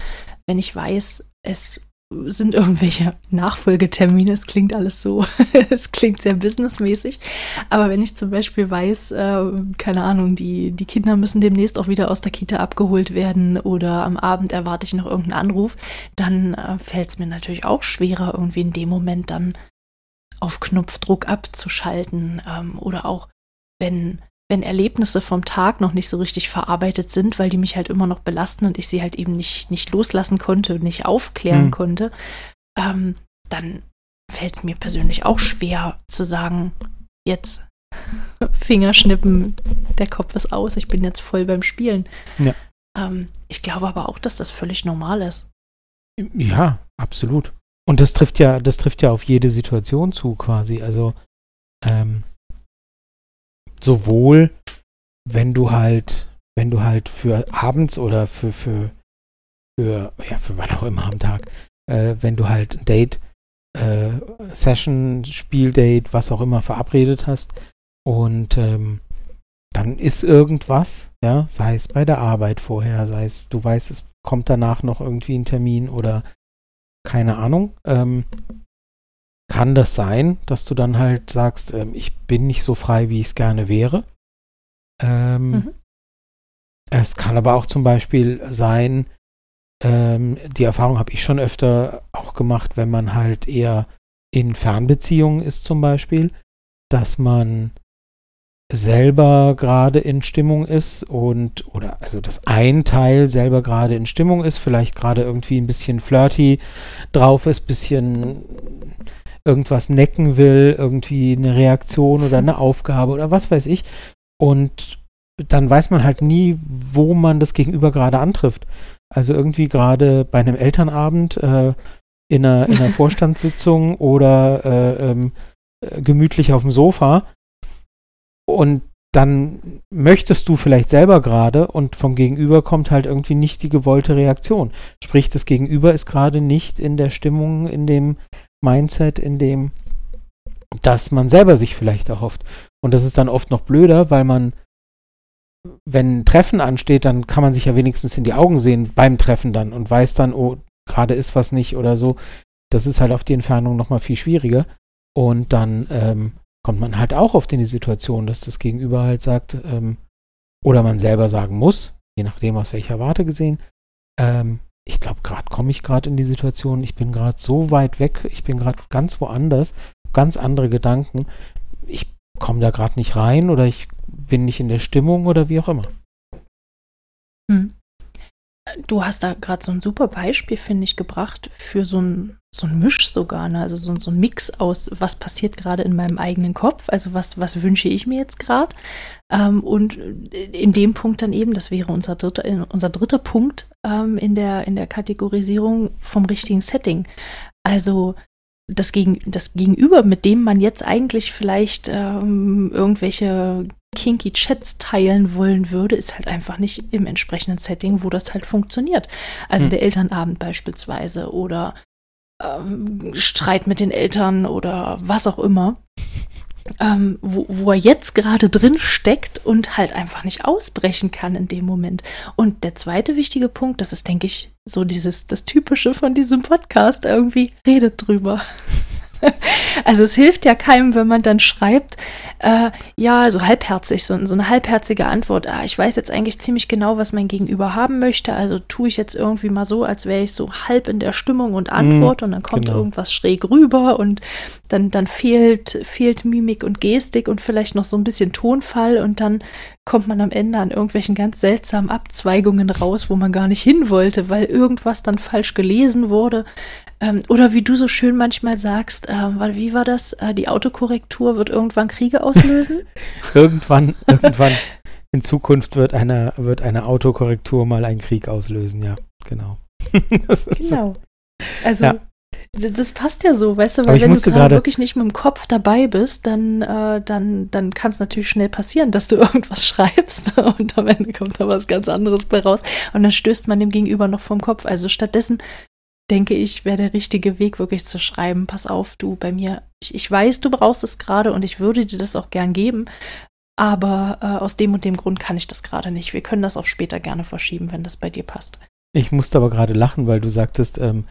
wenn ich weiß, es sind irgendwelche Nachfolgetermine. Es klingt alles so, es klingt sehr businessmäßig. Aber wenn ich zum Beispiel weiß, äh, keine Ahnung, die, die Kinder müssen demnächst auch wieder aus der Kita abgeholt werden oder am Abend erwarte ich noch irgendeinen Anruf, dann äh, fällt es mir natürlich auch schwerer, irgendwie in dem Moment dann auf Knopfdruck abzuschalten. Ähm, oder auch wenn wenn Erlebnisse vom Tag noch nicht so richtig verarbeitet sind, weil die mich halt immer noch belasten und ich sie halt eben nicht, nicht loslassen konnte und nicht aufklären mhm. konnte, ähm, dann fällt es mir persönlich auch schwer zu sagen, jetzt Fingerschnippen, der Kopf ist aus, ich bin jetzt voll beim Spielen. Ja. Ähm, ich glaube aber auch, dass das völlig normal ist. Ja, absolut. Und das trifft ja, das trifft ja auf jede Situation zu, quasi. Also, ähm, sowohl wenn du halt, wenn du halt für abends oder für, für, für, ja, für wann auch immer am Tag, äh, wenn du halt ein Date, äh, Session, Spieldate, was auch immer verabredet hast und ähm, dann ist irgendwas, ja, sei es bei der Arbeit vorher, sei es, du weißt, es kommt danach noch irgendwie ein Termin oder keine Ahnung. Ähm, kann das sein, dass du dann halt sagst, ähm, ich bin nicht so frei, wie ich es gerne wäre. Ähm, mhm. Es kann aber auch zum Beispiel sein, ähm, die Erfahrung habe ich schon öfter auch gemacht, wenn man halt eher in Fernbeziehungen ist zum Beispiel, dass man selber gerade in Stimmung ist und oder also dass ein Teil selber gerade in Stimmung ist, vielleicht gerade irgendwie ein bisschen flirty drauf ist, bisschen irgendwas necken will, irgendwie eine Reaktion oder eine Aufgabe oder was weiß ich. Und dann weiß man halt nie, wo man das Gegenüber gerade antrifft. Also irgendwie gerade bei einem Elternabend äh, in, einer, in einer Vorstandssitzung oder äh, ähm, gemütlich auf dem Sofa. Und dann möchtest du vielleicht selber gerade und vom Gegenüber kommt halt irgendwie nicht die gewollte Reaktion. Sprich, das Gegenüber ist gerade nicht in der Stimmung, in dem Mindset, in dem, dass man selber sich vielleicht erhofft. Und das ist dann oft noch blöder, weil man, wenn ein Treffen ansteht, dann kann man sich ja wenigstens in die Augen sehen beim Treffen dann und weiß dann, oh, gerade ist was nicht oder so. Das ist halt auf die Entfernung nochmal viel schwieriger. Und dann ähm, kommt man halt auch oft in die Situation, dass das Gegenüber halt sagt, ähm, oder man selber sagen muss, je nachdem aus welcher Warte gesehen, ähm, ich glaube, gerade komme ich gerade in die Situation, ich bin gerade so weit weg, ich bin gerade ganz woanders, ganz andere Gedanken. Ich komme da gerade nicht rein oder ich bin nicht in der Stimmung oder wie auch immer. Hm. Du hast da gerade so ein super Beispiel, finde ich, gebracht für so ein, so ein Misch sogar, ne? also so, so ein Mix aus, was passiert gerade in meinem eigenen Kopf, also was, was wünsche ich mir jetzt gerade. Ähm, und in dem Punkt dann eben, das wäre unser dritter, unser dritter Punkt ähm, in, der, in der Kategorisierung vom richtigen Setting. Also das, Gegen, das Gegenüber, mit dem man jetzt eigentlich vielleicht ähm, irgendwelche kinky Chats teilen wollen würde, ist halt einfach nicht im entsprechenden Setting, wo das halt funktioniert. Also hm. der Elternabend beispielsweise oder ähm, Streit mit den Eltern oder was auch immer. Ähm, wo, wo er jetzt gerade drin steckt und halt einfach nicht ausbrechen kann in dem Moment. Und der zweite wichtige Punkt, das ist, denke ich, so dieses, das Typische von diesem Podcast, irgendwie redet drüber. also es hilft ja keinem, wenn man dann schreibt, äh, ja, so halbherzig, so, so eine halbherzige Antwort. Ah, ich weiß jetzt eigentlich ziemlich genau, was mein Gegenüber haben möchte, also tue ich jetzt irgendwie mal so, als wäre ich so halb in der Stimmung und Antwort mm, und dann kommt genau. irgendwas schräg rüber und dann, dann fehlt, fehlt Mimik und Gestik und vielleicht noch so ein bisschen Tonfall und dann kommt man am Ende an irgendwelchen ganz seltsamen Abzweigungen raus, wo man gar nicht hin wollte, weil irgendwas dann falsch gelesen wurde. Ähm, oder wie du so schön manchmal sagst, äh, wie war das? Äh, die Autokorrektur wird irgendwann Kriege auslösen? irgendwann, irgendwann in Zukunft wird eine, wird eine Autokorrektur mal einen Krieg auslösen, ja, genau. genau. So. Also ja. Das passt ja so, weißt du, weil wenn du gerade wirklich nicht mit dem Kopf dabei bist, dann, äh, dann, dann kann es natürlich schnell passieren, dass du irgendwas schreibst und am Ende kommt da was ganz anderes bei raus und dann stößt man dem Gegenüber noch vom Kopf. Also stattdessen denke ich, wäre der richtige Weg, wirklich zu schreiben, pass auf, du bei mir, ich, ich weiß, du brauchst es gerade und ich würde dir das auch gern geben, aber äh, aus dem und dem Grund kann ich das gerade nicht. Wir können das auch später gerne verschieben, wenn das bei dir passt. Ich musste aber gerade lachen, weil du sagtest, ähm,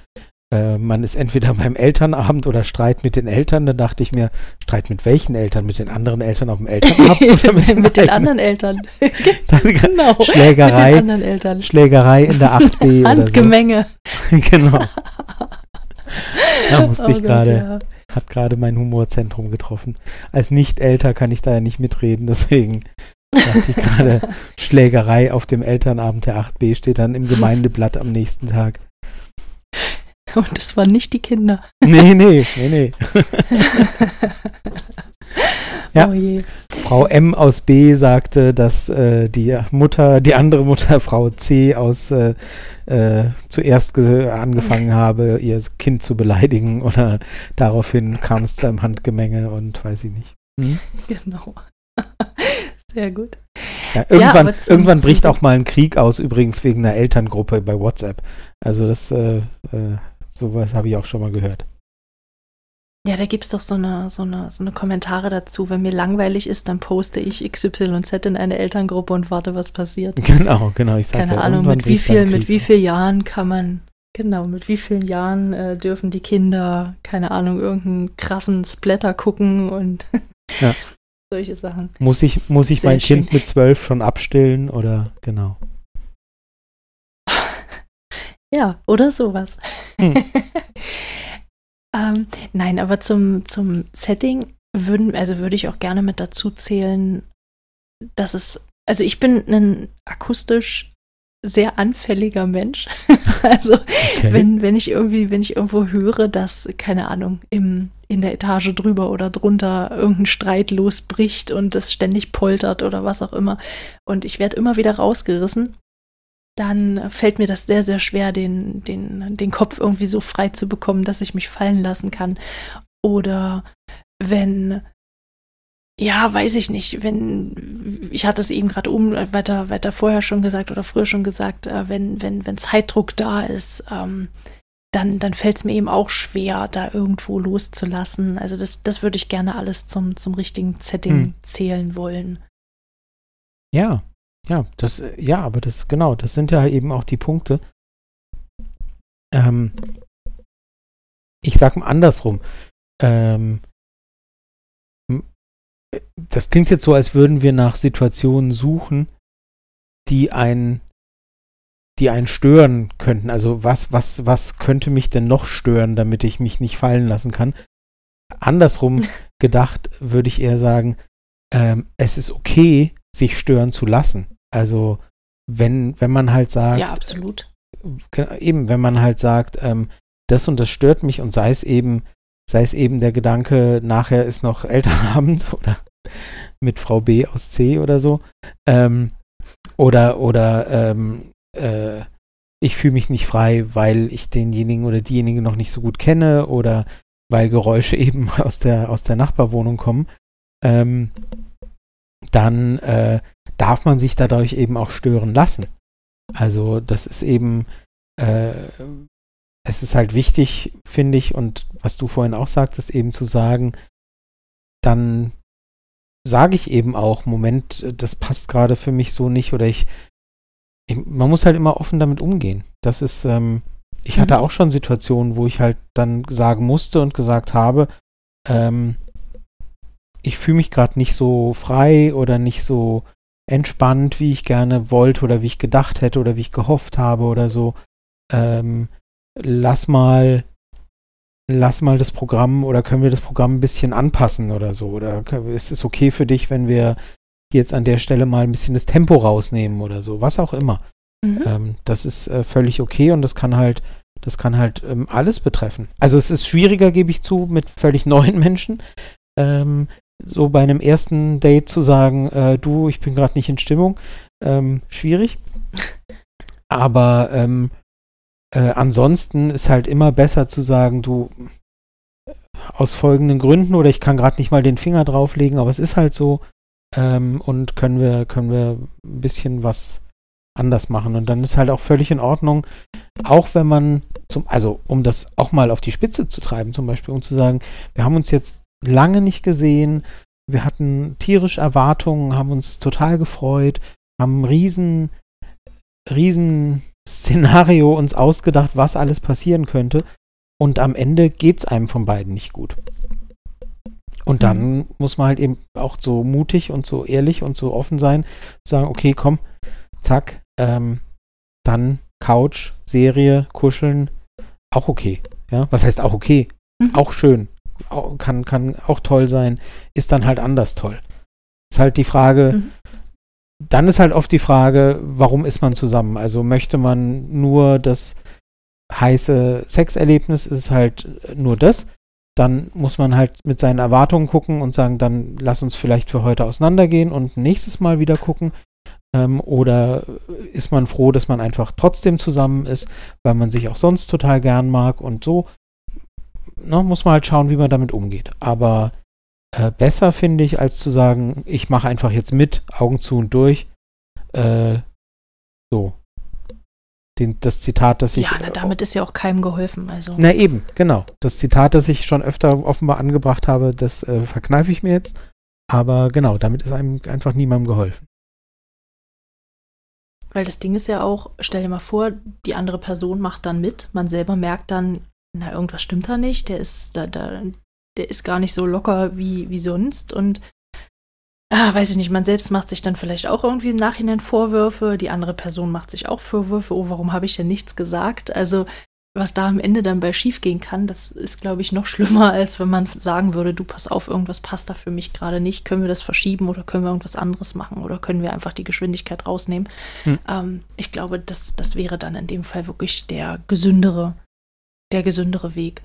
äh, man ist entweder beim Elternabend oder Streit mit den Eltern. Da dachte ich mir, Streit mit welchen Eltern? Mit den anderen Eltern auf dem Elternabend oder mit, den, mit den anderen Eltern? genau. Schlägerei, mit den anderen Eltern. Schlägerei in der 8b Handgemenge. oder so. genau. Da musste oh ich gerade, ja. hat gerade mein Humorzentrum getroffen. Als Nicht-Älter kann ich da ja nicht mitreden, deswegen dachte ich gerade, Schlägerei auf dem Elternabend der 8b steht dann im Gemeindeblatt am nächsten Tag. Und das waren nicht die Kinder. Nee, nee, nee, nee. ja. Oh Frau M aus B sagte, dass äh, die Mutter, die andere Mutter, Frau C aus äh, äh, zuerst angefangen habe, ihr Kind zu beleidigen oder daraufhin kam es zu einem Handgemenge und weiß ich nicht. Hm? Genau. Sehr gut. Ja, irgendwann ja, irgendwann bricht auch mal ein Krieg aus, übrigens wegen einer Elterngruppe bei WhatsApp. Also das äh, äh Sowas habe ich auch schon mal gehört. Ja, da gibt es doch so eine, so, eine, so eine Kommentare dazu. Wenn mir langweilig ist, dann poste ich XYZ in eine Elterngruppe und warte, was passiert. Genau, genau. Ich sage Keine ja, Ahnung, mit wie, viel, mit wie vielen Jahren kann man, genau, mit wie vielen Jahren äh, dürfen die Kinder, keine Ahnung, irgendeinen krassen Splatter gucken und ja. solche Sachen. Muss ich, muss ich mein schön. Kind mit zwölf schon abstillen oder genau? Ja, oder sowas. Hm. Ähm, nein, aber zum, zum Setting würden, also würde ich auch gerne mit dazu zählen, dass es, also ich bin ein akustisch sehr anfälliger Mensch. also okay. wenn, wenn ich irgendwie, wenn ich irgendwo höre, dass, keine Ahnung, im, in der Etage drüber oder drunter irgendein Streit losbricht und es ständig poltert oder was auch immer. Und ich werde immer wieder rausgerissen dann fällt mir das sehr, sehr schwer, den, den, den Kopf irgendwie so frei zu bekommen, dass ich mich fallen lassen kann. Oder wenn, ja, weiß ich nicht, wenn, ich hatte es eben gerade um, weiter, weiter vorher schon gesagt oder früher schon gesagt, äh, wenn, wenn, wenn Zeitdruck da ist, ähm, dann, dann fällt es mir eben auch schwer, da irgendwo loszulassen. Also das, das würde ich gerne alles zum, zum richtigen Setting hm. zählen wollen. Ja, ja, das, ja, aber das, genau, das sind ja eben auch die Punkte. Ähm, ich sag mal andersrum. Ähm, das klingt jetzt so, als würden wir nach Situationen suchen, die einen, die einen stören könnten. Also was, was, was könnte mich denn noch stören, damit ich mich nicht fallen lassen kann? Andersrum gedacht würde ich eher sagen, ähm, es ist okay, sich stören zu lassen. Also wenn, wenn man halt sagt. Ja, absolut. Eben, wenn man halt sagt, ähm, das und das stört mich und sei es eben, sei es eben der Gedanke, nachher ist noch Elternabend oder mit Frau B aus C oder so. Ähm, oder oder ähm, äh, ich fühle mich nicht frei, weil ich denjenigen oder diejenige noch nicht so gut kenne oder weil Geräusche eben aus der, aus der Nachbarwohnung kommen. Ähm, dann äh, darf man sich dadurch eben auch stören lassen. Also das ist eben, äh, es ist halt wichtig, finde ich, und was du vorhin auch sagtest, eben zu sagen, dann sage ich eben auch, Moment, das passt gerade für mich so nicht oder ich, ich, man muss halt immer offen damit umgehen. Das ist, ähm, ich mhm. hatte auch schon Situationen, wo ich halt dann sagen musste und gesagt habe, ähm, ich fühle mich gerade nicht so frei oder nicht so entspannt, wie ich gerne wollte oder wie ich gedacht hätte oder wie ich gehofft habe oder so. Ähm, lass mal, lass mal das Programm oder können wir das Programm ein bisschen anpassen oder so. Oder ist es okay für dich, wenn wir jetzt an der Stelle mal ein bisschen das Tempo rausnehmen oder so, was auch immer. Mhm. Ähm, das ist äh, völlig okay und das kann halt, das kann halt ähm, alles betreffen. Also es ist schwieriger, gebe ich zu, mit völlig neuen Menschen. Ähm, so bei einem ersten Date zu sagen, äh, du, ich bin gerade nicht in Stimmung, ähm, schwierig. Aber ähm, äh, ansonsten ist halt immer besser zu sagen, du, aus folgenden Gründen oder ich kann gerade nicht mal den Finger drauflegen, aber es ist halt so ähm, und können wir, können wir ein bisschen was anders machen. Und dann ist halt auch völlig in Ordnung, auch wenn man zum, also um das auch mal auf die Spitze zu treiben, zum Beispiel, um zu sagen, wir haben uns jetzt lange nicht gesehen. Wir hatten tierische Erwartungen, haben uns total gefreut, haben ein riesen, riesen Szenario uns ausgedacht, was alles passieren könnte. Und am Ende geht es einem von beiden nicht gut. Und dann mhm. muss man halt eben auch so mutig und so ehrlich und so offen sein, zu sagen, okay, komm, zack, ähm, dann Couch, Serie, Kuscheln, auch okay. Ja, was heißt auch okay? Mhm. Auch schön kann, kann auch toll sein, ist dann halt anders toll. Ist halt die Frage, mhm. dann ist halt oft die Frage, warum ist man zusammen? Also möchte man nur das heiße Sexerlebnis, ist es halt nur das. Dann muss man halt mit seinen Erwartungen gucken und sagen, dann lass uns vielleicht für heute auseinandergehen und nächstes Mal wieder gucken. Ähm, oder ist man froh, dass man einfach trotzdem zusammen ist, weil man sich auch sonst total gern mag und so ne, muss man halt schauen, wie man damit umgeht. Aber äh, besser finde ich, als zu sagen, ich mache einfach jetzt mit, Augen zu und durch. Äh, so. Den, das Zitat, das ich. Ja, na, damit ist ja auch keinem geholfen. Also. Na eben, genau. Das Zitat, das ich schon öfter offenbar angebracht habe, das äh, verkneife ich mir jetzt. Aber genau, damit ist einem einfach niemandem geholfen. Weil das Ding ist ja auch, stell dir mal vor, die andere Person macht dann mit, man selber merkt dann, na, irgendwas stimmt da nicht, der ist da, da, der ist gar nicht so locker wie, wie sonst und ah, weiß ich nicht, man selbst macht sich dann vielleicht auch irgendwie im Nachhinein Vorwürfe, die andere Person macht sich auch Vorwürfe, oh, warum habe ich denn nichts gesagt? Also was da am Ende dann bei schief gehen kann, das ist, glaube ich, noch schlimmer, als wenn man sagen würde, du pass auf, irgendwas passt da für mich gerade nicht, können wir das verschieben oder können wir irgendwas anderes machen oder können wir einfach die Geschwindigkeit rausnehmen. Hm. Ähm, ich glaube, das, das wäre dann in dem Fall wirklich der gesündere, der gesündere Weg.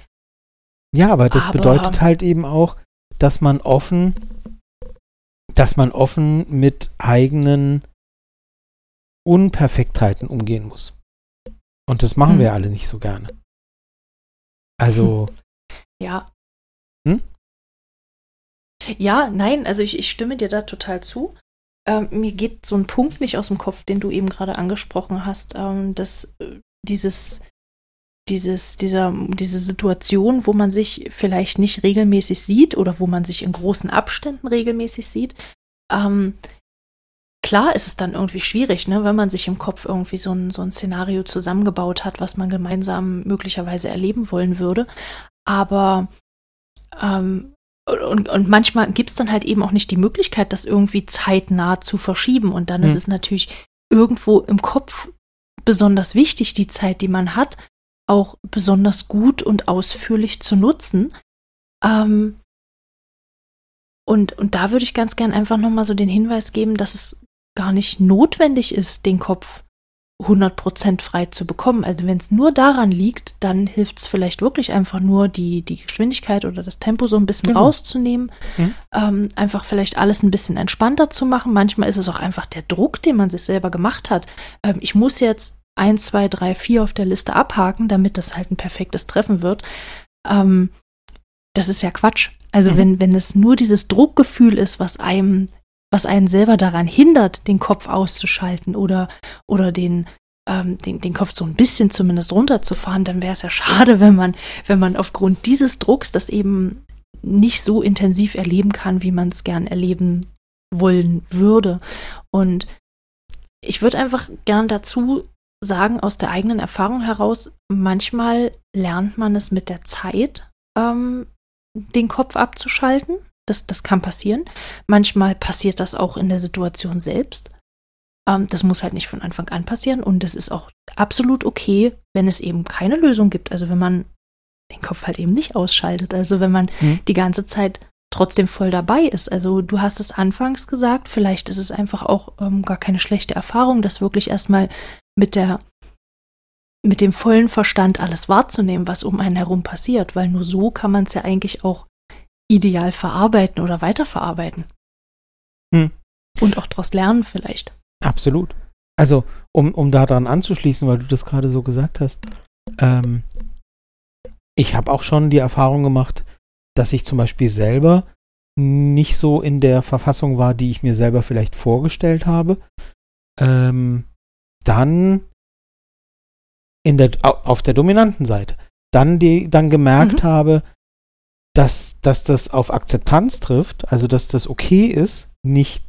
Ja, aber das aber, bedeutet halt eben auch, dass man offen, dass man offen mit eigenen Unperfektheiten umgehen muss. Und das machen hm. wir alle nicht so gerne. Also. Ja. Hm? Ja, nein, also ich, ich stimme dir da total zu. Ähm, mir geht so ein Punkt nicht aus dem Kopf, den du eben gerade angesprochen hast, ähm, dass äh, dieses, dieses, dieser, diese Situation, wo man sich vielleicht nicht regelmäßig sieht oder wo man sich in großen Abständen regelmäßig sieht, ähm, klar ist es dann irgendwie schwierig, ne, wenn man sich im Kopf irgendwie so ein, so ein Szenario zusammengebaut hat, was man gemeinsam möglicherweise erleben wollen würde. Aber ähm, und, und manchmal gibt es dann halt eben auch nicht die Möglichkeit, das irgendwie zeitnah zu verschieben. Und dann hm. ist es natürlich irgendwo im Kopf besonders wichtig, die Zeit, die man hat, auch besonders gut und ausführlich zu nutzen. Ähm, und, und da würde ich ganz gern einfach nochmal so den Hinweis geben, dass es gar nicht notwendig ist, den Kopf 100% frei zu bekommen. Also wenn es nur daran liegt, dann hilft es vielleicht wirklich einfach nur, die, die Geschwindigkeit oder das Tempo so ein bisschen genau. rauszunehmen. Mhm. Ähm, einfach vielleicht alles ein bisschen entspannter zu machen. Manchmal ist es auch einfach der Druck, den man sich selber gemacht hat. Ähm, ich muss jetzt 1, 2, 3, 4 auf der Liste abhaken, damit das halt ein perfektes Treffen wird. Ähm, das ist ja Quatsch. Also mhm. wenn, wenn es nur dieses Druckgefühl ist, was einem was einen selber daran hindert, den Kopf auszuschalten oder, oder den, ähm, den, den Kopf so ein bisschen zumindest runterzufahren, dann wäre es ja schade, wenn man, wenn man aufgrund dieses Drucks das eben nicht so intensiv erleben kann, wie man es gern erleben wollen würde. Und ich würde einfach gern dazu sagen, aus der eigenen Erfahrung heraus, manchmal lernt man es mit der Zeit, ähm, den Kopf abzuschalten. Das, das kann passieren. Manchmal passiert das auch in der Situation selbst. Ähm, das muss halt nicht von Anfang an passieren und es ist auch absolut okay, wenn es eben keine Lösung gibt. Also wenn man den Kopf halt eben nicht ausschaltet. Also wenn man hm. die ganze Zeit trotzdem voll dabei ist. Also du hast es anfangs gesagt, vielleicht ist es einfach auch ähm, gar keine schlechte Erfahrung, das wirklich erstmal mit der mit dem vollen Verstand alles wahrzunehmen, was um einen herum passiert, weil nur so kann man es ja eigentlich auch ideal verarbeiten oder weiterverarbeiten. Hm. Und auch daraus lernen vielleicht. Absolut. Also, um, um daran anzuschließen, weil du das gerade so gesagt hast, ähm, ich habe auch schon die Erfahrung gemacht, dass ich zum Beispiel selber nicht so in der Verfassung war, die ich mir selber vielleicht vorgestellt habe. Ähm, dann in der, auf der dominanten Seite. Dann, die, dann gemerkt mhm. habe, dass, dass das auf Akzeptanz trifft, also dass das okay ist, nicht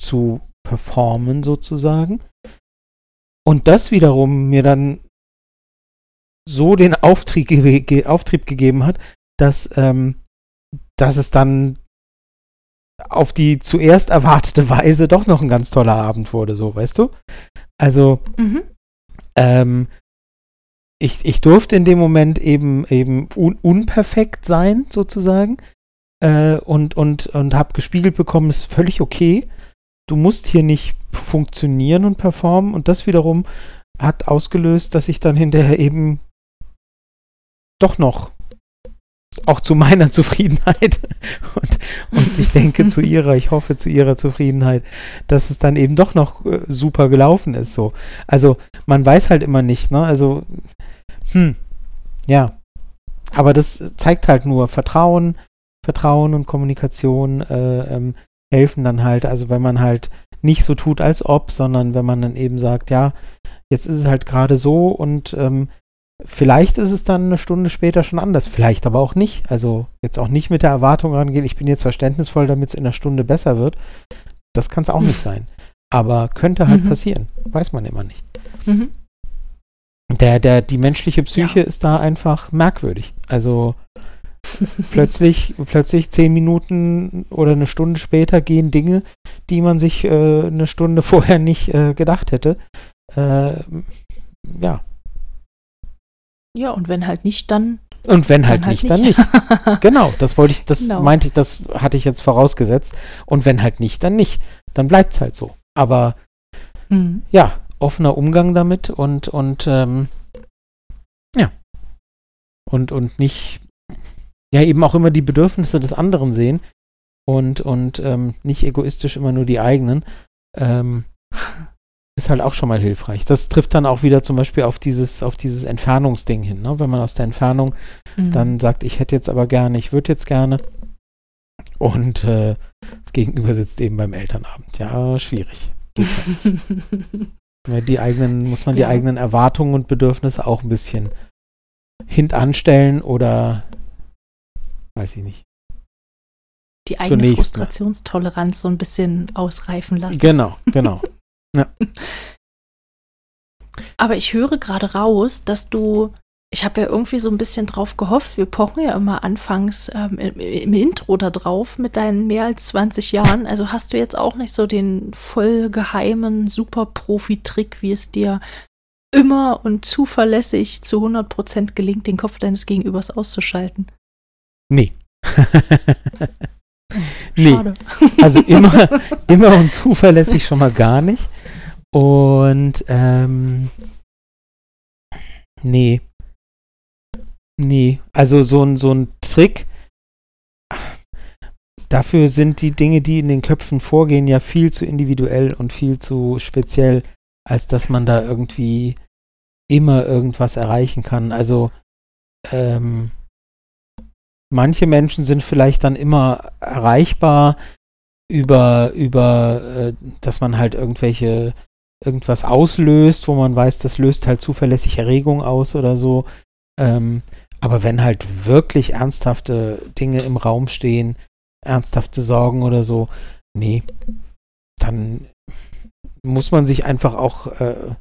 zu performen sozusagen. Und das wiederum mir dann so den Auftrieb, ge Auftrieb gegeben hat, dass, ähm, dass es dann auf die zuerst erwartete Weise doch noch ein ganz toller Abend wurde, so, weißt du? Also, mhm. ähm, ich, ich durfte in dem Moment eben, eben un unperfekt sein, sozusagen. Äh, und und, und habe gespiegelt bekommen, ist völlig okay. Du musst hier nicht funktionieren und performen. Und das wiederum hat ausgelöst, dass ich dann hinterher eben doch noch auch zu meiner Zufriedenheit und, und ich denke zu ihrer, ich hoffe zu ihrer Zufriedenheit, dass es dann eben doch noch äh, super gelaufen ist so. Also man weiß halt immer nicht, ne? Also hm, ja. Aber das zeigt halt nur Vertrauen, Vertrauen und Kommunikation äh, ähm, helfen dann halt. Also wenn man halt nicht so tut, als ob, sondern wenn man dann eben sagt, ja, jetzt ist es halt gerade so und ähm, vielleicht ist es dann eine Stunde später schon anders, vielleicht aber auch nicht. Also jetzt auch nicht mit der Erwartung rangehen, ich bin jetzt verständnisvoll, damit es in einer Stunde besser wird. Das kann es auch nicht sein. Aber könnte halt mhm. passieren. Weiß man immer nicht. Mhm. Der, der, die menschliche Psyche ja. ist da einfach merkwürdig. Also plötzlich, plötzlich zehn Minuten oder eine Stunde später gehen Dinge, die man sich äh, eine Stunde vorher nicht äh, gedacht hätte. Äh, ja. Ja, und wenn halt nicht, dann. Und wenn halt, halt nicht, dann nicht. genau, das wollte ich, das genau. meinte ich, das hatte ich jetzt vorausgesetzt. Und wenn halt nicht, dann nicht. Dann bleibt es halt so. Aber hm. ja, offener Umgang damit und, und ähm, ja. Und, und nicht ja eben auch immer die Bedürfnisse des anderen sehen und, und ähm, nicht egoistisch immer nur die eigenen, ähm, ist halt auch schon mal hilfreich. Das trifft dann auch wieder zum Beispiel auf dieses, auf dieses Entfernungsding hin, ne? wenn man aus der Entfernung mhm. dann sagt, ich hätte jetzt aber gerne, ich würde jetzt gerne. Und äh, das Gegenüber sitzt eben beim Elternabend. Ja, schwierig. Geht halt. die eigenen, muss man ja. die eigenen Erwartungen und Bedürfnisse auch ein bisschen hintanstellen oder weiß ich nicht. Die eigene Zunächst, Frustrationstoleranz so ein bisschen ausreifen lassen. Genau, genau. ja. Aber ich höre gerade raus, dass du, ich habe ja irgendwie so ein bisschen drauf gehofft, wir pochen ja immer anfangs ähm, im, im, Intro da drauf mit deinen mehr als 20 Jahren. Also hast du jetzt auch nicht so den voll geheimen Super-Profi-Trick, wie es dir immer und zuverlässig zu 100% gelingt, den Kopf deines Gegenübers auszuschalten. Nee. nee. Also immer, immer und zuverlässig schon mal gar nicht. Und ähm, nee. Nee. Also so ein, so ein Trick. Dafür sind die Dinge, die in den Köpfen vorgehen, ja viel zu individuell und viel zu speziell, als dass man da irgendwie immer irgendwas erreichen kann. Also ähm, manche Menschen sind vielleicht dann immer erreichbar über, über, äh, dass man halt irgendwelche, irgendwas auslöst, wo man weiß, das löst halt zuverlässig Erregung aus oder so. Ähm, aber wenn halt wirklich ernsthafte Dinge im Raum stehen, ernsthafte Sorgen oder so, nee, dann muss man sich einfach auch äh,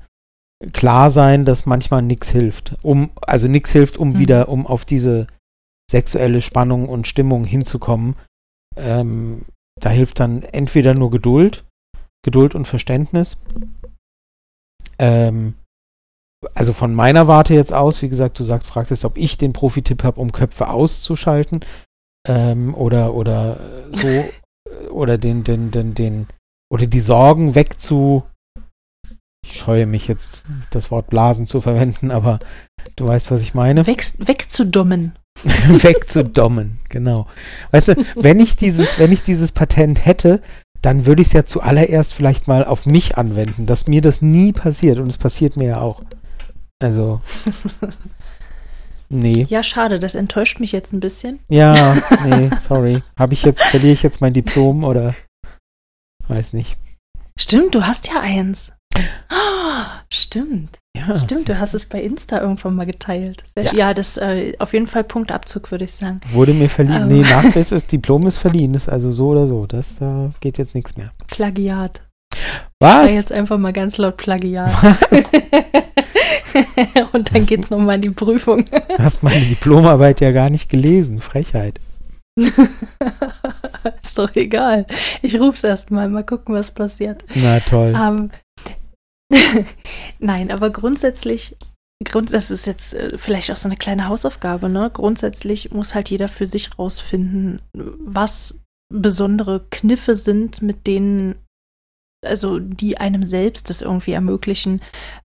klar sein, dass manchmal nichts hilft. Um, also nichts hilft, um mhm. wieder, um auf diese sexuelle Spannung und Stimmung hinzukommen. Ähm, da hilft dann entweder nur Geduld, Geduld und Verständnis. Ähm, also von meiner Warte jetzt aus, wie gesagt, du sagst, fragtest, ob ich den Profi-Tipp habe, um Köpfe auszuschalten ähm, oder oder so oder den den den den oder die Sorgen wegzu. Ich scheue mich jetzt, das Wort Blasen zu verwenden, aber du weißt, was ich meine. Weg, wegzudummen. wegzudommen, genau. Weißt du, wenn ich dieses, wenn ich dieses Patent hätte, dann würde ich es ja zuallererst vielleicht mal auf mich anwenden, dass mir das nie passiert und es passiert mir ja auch. Also. Nee. Ja, schade, das enttäuscht mich jetzt ein bisschen. Ja, nee, sorry. Habe ich jetzt, verliere ich jetzt mein Diplom oder weiß nicht. Stimmt, du hast ja eins. Oh, stimmt. Ja, Stimmt, du hast es bei Insta irgendwann mal geteilt. Ja, ja das äh, auf jeden Fall Punktabzug, würde ich sagen. Wurde mir verliehen. Ähm. Nee, nach das, das Diplom ist verliehen, ist also so oder so. Das da geht jetzt nichts mehr. Plagiat. Was? Ich jetzt einfach mal ganz laut Plagiat. Was? Und dann geht es nochmal in die Prüfung. Du hast meine Diplomarbeit ja gar nicht gelesen. Frechheit. ist doch egal. Ich rufe es erstmal, mal gucken, was passiert. Na toll. Ähm, Nein, aber grundsätzlich, grund, das ist jetzt äh, vielleicht auch so eine kleine Hausaufgabe, ne? Grundsätzlich muss halt jeder für sich rausfinden, was besondere Kniffe sind, mit denen, also die einem selbst das irgendwie ermöglichen,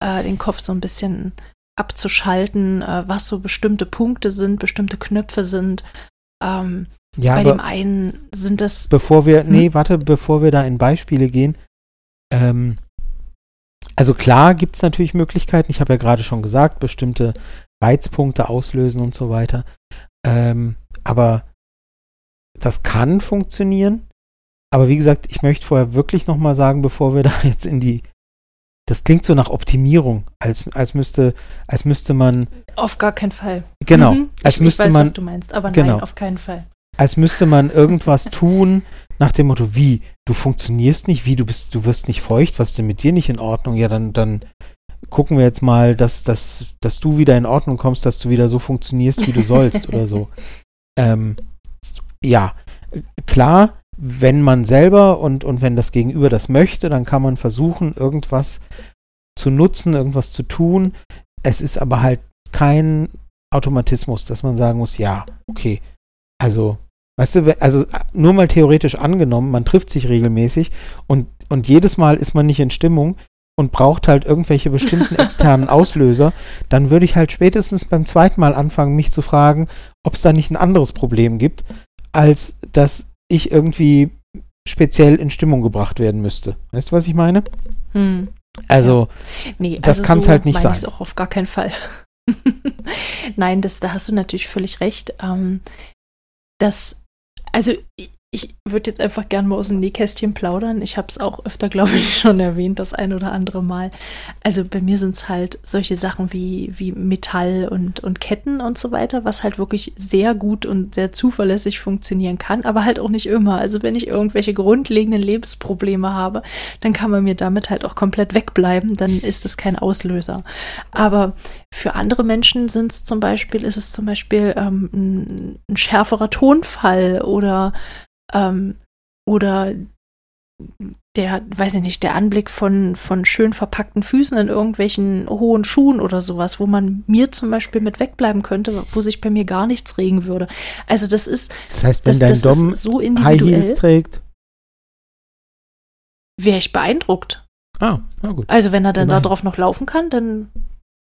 äh, den Kopf so ein bisschen abzuschalten, äh, was so bestimmte Punkte sind, bestimmte Knöpfe sind. Ähm, ja, bei dem einen sind das. Bevor wir, hm? nee, warte, bevor wir da in Beispiele gehen, ähm, also klar gibt es natürlich Möglichkeiten. Ich habe ja gerade schon gesagt, bestimmte Reizpunkte auslösen und so weiter. Ähm, aber das kann funktionieren. aber wie gesagt, ich möchte vorher wirklich nochmal sagen, bevor wir da jetzt in die das klingt so nach Optimierung, als, als müsste, als müsste man. Auf gar keinen Fall. Genau. Mhm. Als ich, müsste ich weiß, man. Was du meinst, aber genau. nein, auf keinen Fall. Als müsste man irgendwas tun nach dem Motto, wie, du funktionierst nicht, wie, du bist, du wirst nicht feucht, was ist denn mit dir nicht in Ordnung? Ja, dann, dann gucken wir jetzt mal, dass, dass, dass du wieder in Ordnung kommst, dass du wieder so funktionierst, wie du sollst oder so. Ähm, ja, klar, wenn man selber und, und wenn das Gegenüber das möchte, dann kann man versuchen, irgendwas zu nutzen, irgendwas zu tun. Es ist aber halt kein Automatismus, dass man sagen muss, ja, okay, also, weißt du, also nur mal theoretisch angenommen, man trifft sich regelmäßig und, und jedes Mal ist man nicht in Stimmung und braucht halt irgendwelche bestimmten externen Auslöser, dann würde ich halt spätestens beim zweiten Mal anfangen, mich zu fragen, ob es da nicht ein anderes Problem gibt, als dass ich irgendwie speziell in Stimmung gebracht werden müsste. Weißt du, was ich meine? Hm. Also, nee, das also kann es so halt nicht sein. auch auf gar keinen Fall. Nein, das, da hast du natürlich völlig recht. Ähm, das, also ich würde jetzt einfach gerne mal aus dem Nähkästchen plaudern. Ich habe es auch öfter, glaube ich, schon erwähnt, das ein oder andere Mal. Also bei mir sind es halt solche Sachen wie, wie Metall und, und Ketten und so weiter, was halt wirklich sehr gut und sehr zuverlässig funktionieren kann, aber halt auch nicht immer. Also wenn ich irgendwelche grundlegenden Lebensprobleme habe, dann kann man mir damit halt auch komplett wegbleiben, dann ist das kein Auslöser. Aber für andere Menschen sind es zum Beispiel, ist es zum Beispiel ähm, ein, ein schärferer Tonfall oder ähm, oder der, weiß ich nicht, der Anblick von, von schön verpackten Füßen in irgendwelchen hohen Schuhen oder sowas, wo man mir zum Beispiel mit wegbleiben könnte, wo sich bei mir gar nichts regen würde. Also das ist. Das heißt, wenn das, dein Dom so High Heels trägt. Wäre ich beeindruckt. Ah, na gut. Also wenn er dann darauf noch laufen kann, dann.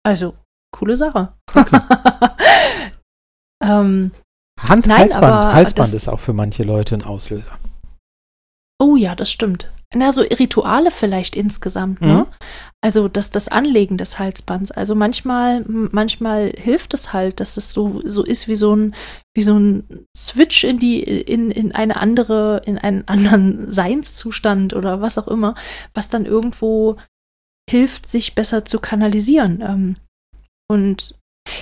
Also, coole Sache. Okay. ähm, Hand, Nein, Halsband, Halsband ist auch für manche Leute ein Auslöser. Oh ja, das stimmt. Na, so Rituale vielleicht insgesamt, ne? Mhm. Also das, das Anlegen des Halsbands. Also manchmal, manchmal hilft es halt, dass es so, so ist wie so ein, wie so ein Switch in die, in, in eine andere, in einen anderen Seinszustand oder was auch immer, was dann irgendwo hilft, sich besser zu kanalisieren. Ähm, und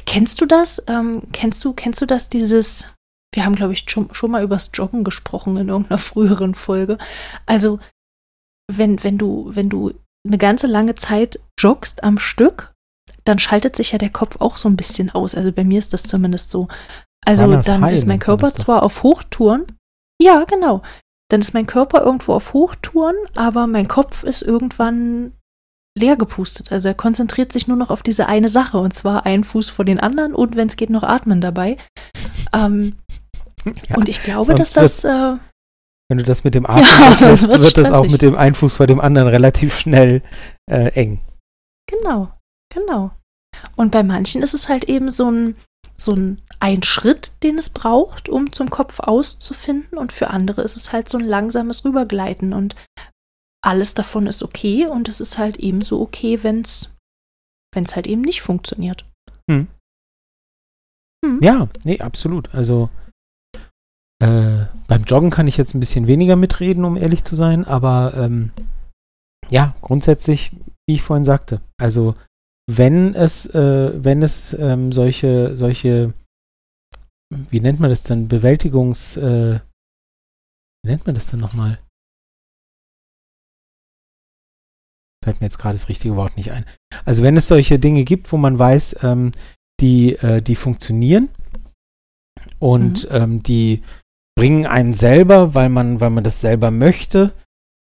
Kennst du das? Ähm, kennst du, kennst du das, dieses, wir haben, glaube ich, schon, schon mal übers Joggen gesprochen in irgendeiner früheren Folge. Also, wenn, wenn du, wenn du eine ganze lange Zeit joggst am Stück, dann schaltet sich ja der Kopf auch so ein bisschen aus. Also bei mir ist das zumindest so. Also dann ist mein Körper zwar auf Hochtouren. Ja, genau. Dann ist mein Körper irgendwo auf Hochtouren, aber mein Kopf ist irgendwann leer gepustet. Also er konzentriert sich nur noch auf diese eine Sache und zwar einen Fuß vor den anderen und wenn es geht noch atmen dabei. Ähm, ja, und ich glaube, dass das. Äh, wenn du das mit dem Atmen ja, lässt, wird, wird das auch mit dem einen Fuß vor dem anderen relativ schnell äh, eng. Genau, genau. Und bei manchen ist es halt eben so ein, so ein, ein Schritt, den es braucht, um zum Kopf auszufinden. Und für andere ist es halt so ein langsames Rübergleiten. Und alles davon ist okay und es ist halt ebenso okay, wenn es halt eben nicht funktioniert. Hm. Hm. Ja, nee, absolut. Also äh, beim Joggen kann ich jetzt ein bisschen weniger mitreden, um ehrlich zu sein, aber ähm, ja, grundsätzlich, wie ich vorhin sagte, also wenn es, äh, wenn es ähm, solche, solche, wie nennt man das denn, Bewältigungs, äh, wie nennt man das denn nochmal? Fällt mir jetzt gerade das richtige Wort nicht ein. Also wenn es solche Dinge gibt, wo man weiß, ähm, die, äh, die funktionieren und mhm. ähm, die bringen einen selber, weil man, weil man das selber möchte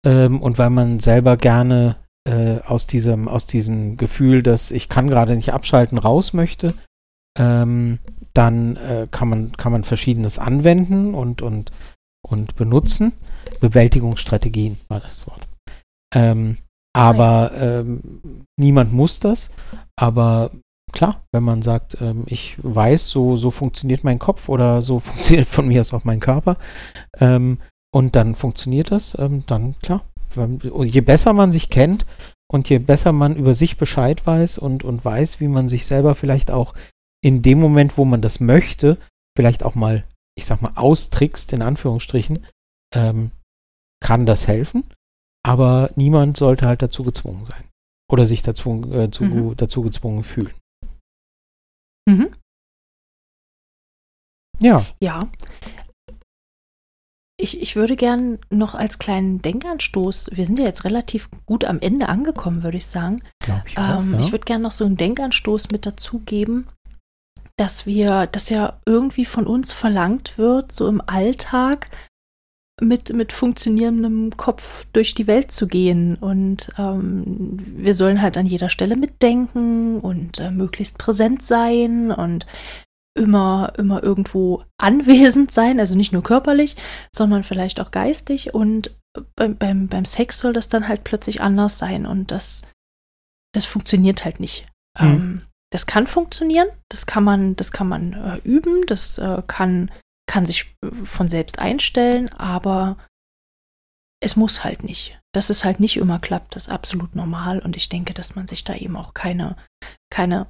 ähm, und weil man selber gerne äh, aus diesem, aus diesem Gefühl, dass ich kann gerade nicht abschalten, raus möchte, ähm, dann äh, kann man, kann man Verschiedenes anwenden und, und, und benutzen. Bewältigungsstrategien war das Wort. Ähm, aber ähm, niemand muss das. Aber klar, wenn man sagt, ähm, ich weiß, so, so funktioniert mein Kopf oder so funktioniert von mir aus auch mein Körper, ähm, und dann funktioniert das, ähm, dann klar. Je besser man sich kennt und je besser man über sich Bescheid weiß und, und weiß, wie man sich selber vielleicht auch in dem Moment, wo man das möchte, vielleicht auch mal, ich sag mal, austrickst, in Anführungsstrichen, ähm, kann das helfen, aber niemand sollte halt dazu gezwungen sein oder sich dazu, äh, zu, mhm. dazu gezwungen fühlen. Mhm. Ja. Ja. Ich, ich würde gern noch als kleinen Denkanstoß, wir sind ja jetzt relativ gut am Ende angekommen, würde ich sagen. Ich auch, ähm, ja. Ich würde gern noch so einen Denkanstoß mit dazugeben, dass wir, dass ja irgendwie von uns verlangt wird, so im Alltag mit, mit funktionierendem Kopf durch die Welt zu gehen. Und ähm, wir sollen halt an jeder Stelle mitdenken und äh, möglichst präsent sein und immer, immer irgendwo anwesend sein, also nicht nur körperlich, sondern vielleicht auch geistig. Und beim, beim, beim Sex soll das dann halt plötzlich anders sein. Und das, das funktioniert halt nicht. Mhm. Ähm, das kann funktionieren, das kann man, das kann man äh, üben, das äh, kann, kann sich von selbst einstellen, aber es muss halt nicht. Dass es halt nicht immer klappt, ist absolut normal und ich denke, dass man sich da eben auch keine, keine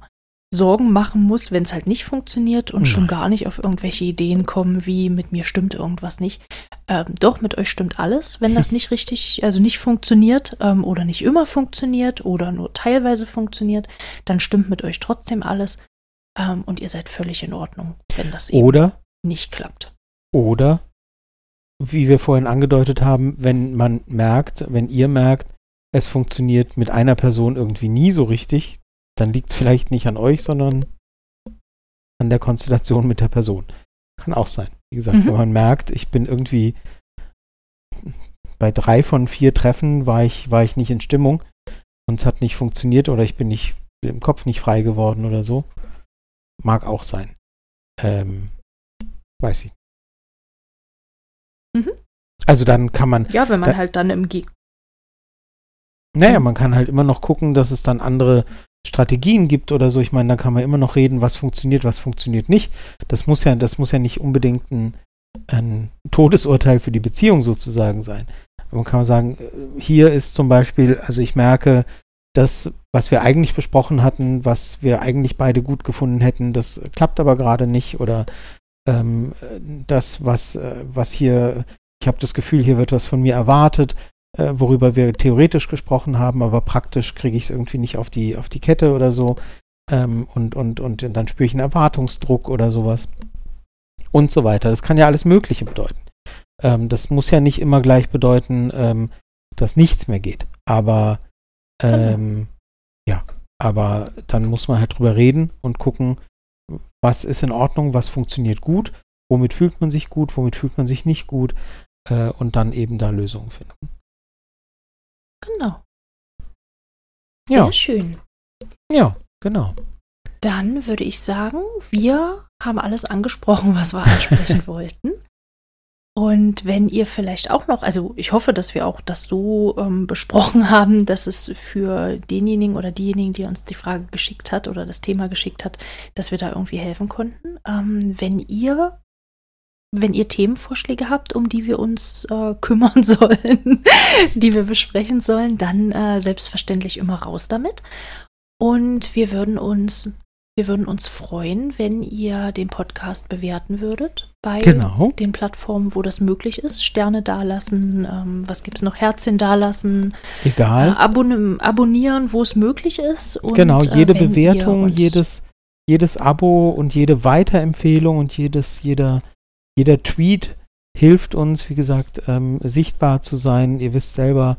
Sorgen machen muss, wenn es halt nicht funktioniert und Nein. schon gar nicht auf irgendwelche Ideen kommen, wie mit mir stimmt irgendwas nicht. Ähm, doch, mit euch stimmt alles, wenn das nicht richtig, also nicht funktioniert ähm, oder nicht immer funktioniert oder nur teilweise funktioniert, dann stimmt mit euch trotzdem alles ähm, und ihr seid völlig in Ordnung, wenn das eben oder, nicht klappt. Oder, wie wir vorhin angedeutet haben, wenn man merkt, wenn ihr merkt, es funktioniert mit einer Person irgendwie nie so richtig, dann liegt es vielleicht nicht an euch, sondern an der Konstellation mit der Person. Kann auch sein. Wie gesagt, mhm. wenn man merkt, ich bin irgendwie bei drei von vier Treffen war ich, war ich nicht in Stimmung und es hat nicht funktioniert oder ich bin nicht bin im Kopf nicht frei geworden oder so. Mag auch sein. Ähm, weiß ich. Mhm. Also dann kann man. Ja, wenn man da, halt dann im Ge Naja, man kann halt immer noch gucken, dass es dann andere Strategien gibt oder so, ich meine, da kann man immer noch reden, was funktioniert, was funktioniert nicht. Das muss ja, das muss ja nicht unbedingt ein, ein Todesurteil für die Beziehung sozusagen sein. Man kann sagen, äh, hier ist zum Beispiel, also ich merke, das, was wir eigentlich besprochen hatten, was wir eigentlich beide gut gefunden hätten, das klappt aber gerade nicht oder ähm, das, was, äh, was hier, ich habe das Gefühl, hier wird was von mir erwartet, äh, worüber wir theoretisch gesprochen haben, aber praktisch kriege ich es irgendwie nicht auf die, auf die Kette oder so. Ähm, und, und, und dann spüre ich einen Erwartungsdruck oder sowas. Und so weiter. Das kann ja alles Mögliche bedeuten. Ähm, das muss ja nicht immer gleich bedeuten, ähm, dass nichts mehr geht. Aber ähm, ja, aber dann muss man halt drüber reden und gucken, was ist in Ordnung, was funktioniert gut, womit fühlt man sich gut, womit fühlt man sich nicht gut äh, und dann eben da Lösungen finden. Genau. Sehr ja. schön. Ja, genau. Dann würde ich sagen, wir haben alles angesprochen, was wir ansprechen wollten. Und wenn ihr vielleicht auch noch, also ich hoffe, dass wir auch das so ähm, besprochen haben, dass es für denjenigen oder diejenigen, die uns die Frage geschickt hat oder das Thema geschickt hat, dass wir da irgendwie helfen konnten. Ähm, wenn ihr wenn ihr Themenvorschläge habt, um die wir uns äh, kümmern sollen, die wir besprechen sollen, dann äh, selbstverständlich immer raus damit. Und wir würden uns, wir würden uns freuen, wenn ihr den Podcast bewerten würdet bei genau. den Plattformen, wo das möglich ist. Sterne dalassen, ähm, was gibt es noch? Herzchen dalassen. Egal. Äh, abon abonnieren, wo es möglich ist. Und, genau, äh, jede Bewertung, jedes, jedes Abo und jede Weiterempfehlung und jedes, jeder jeder Tweet hilft uns, wie gesagt, ähm, sichtbar zu sein. Ihr wisst selber,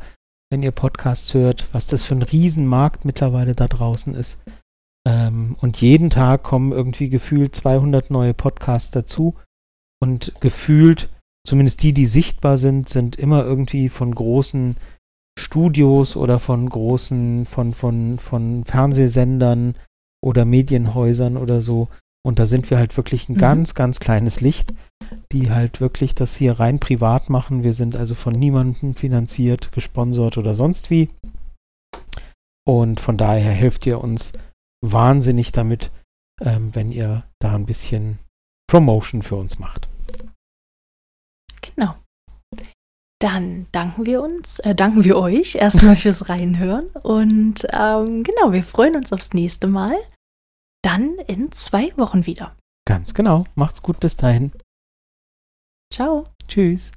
wenn ihr Podcasts hört, was das für ein Riesenmarkt mittlerweile da draußen ist. Ähm, und jeden Tag kommen irgendwie gefühlt 200 neue Podcasts dazu. Und gefühlt, zumindest die, die sichtbar sind, sind immer irgendwie von großen Studios oder von großen, von, von, von Fernsehsendern oder Medienhäusern oder so und da sind wir halt wirklich ein mhm. ganz, ganz kleines Licht, die halt wirklich das hier rein privat machen. Wir sind also von niemandem finanziert, gesponsert oder sonst wie. Und von daher helft ihr uns wahnsinnig damit, ähm, wenn ihr da ein bisschen Promotion für uns macht. Genau. Dann danken wir uns, äh, danken wir euch erstmal fürs Reinhören und ähm, genau, wir freuen uns aufs nächste Mal dann in zwei Wochen wieder. Ganz genau. Macht's gut bis dahin. Ciao. Tschüss.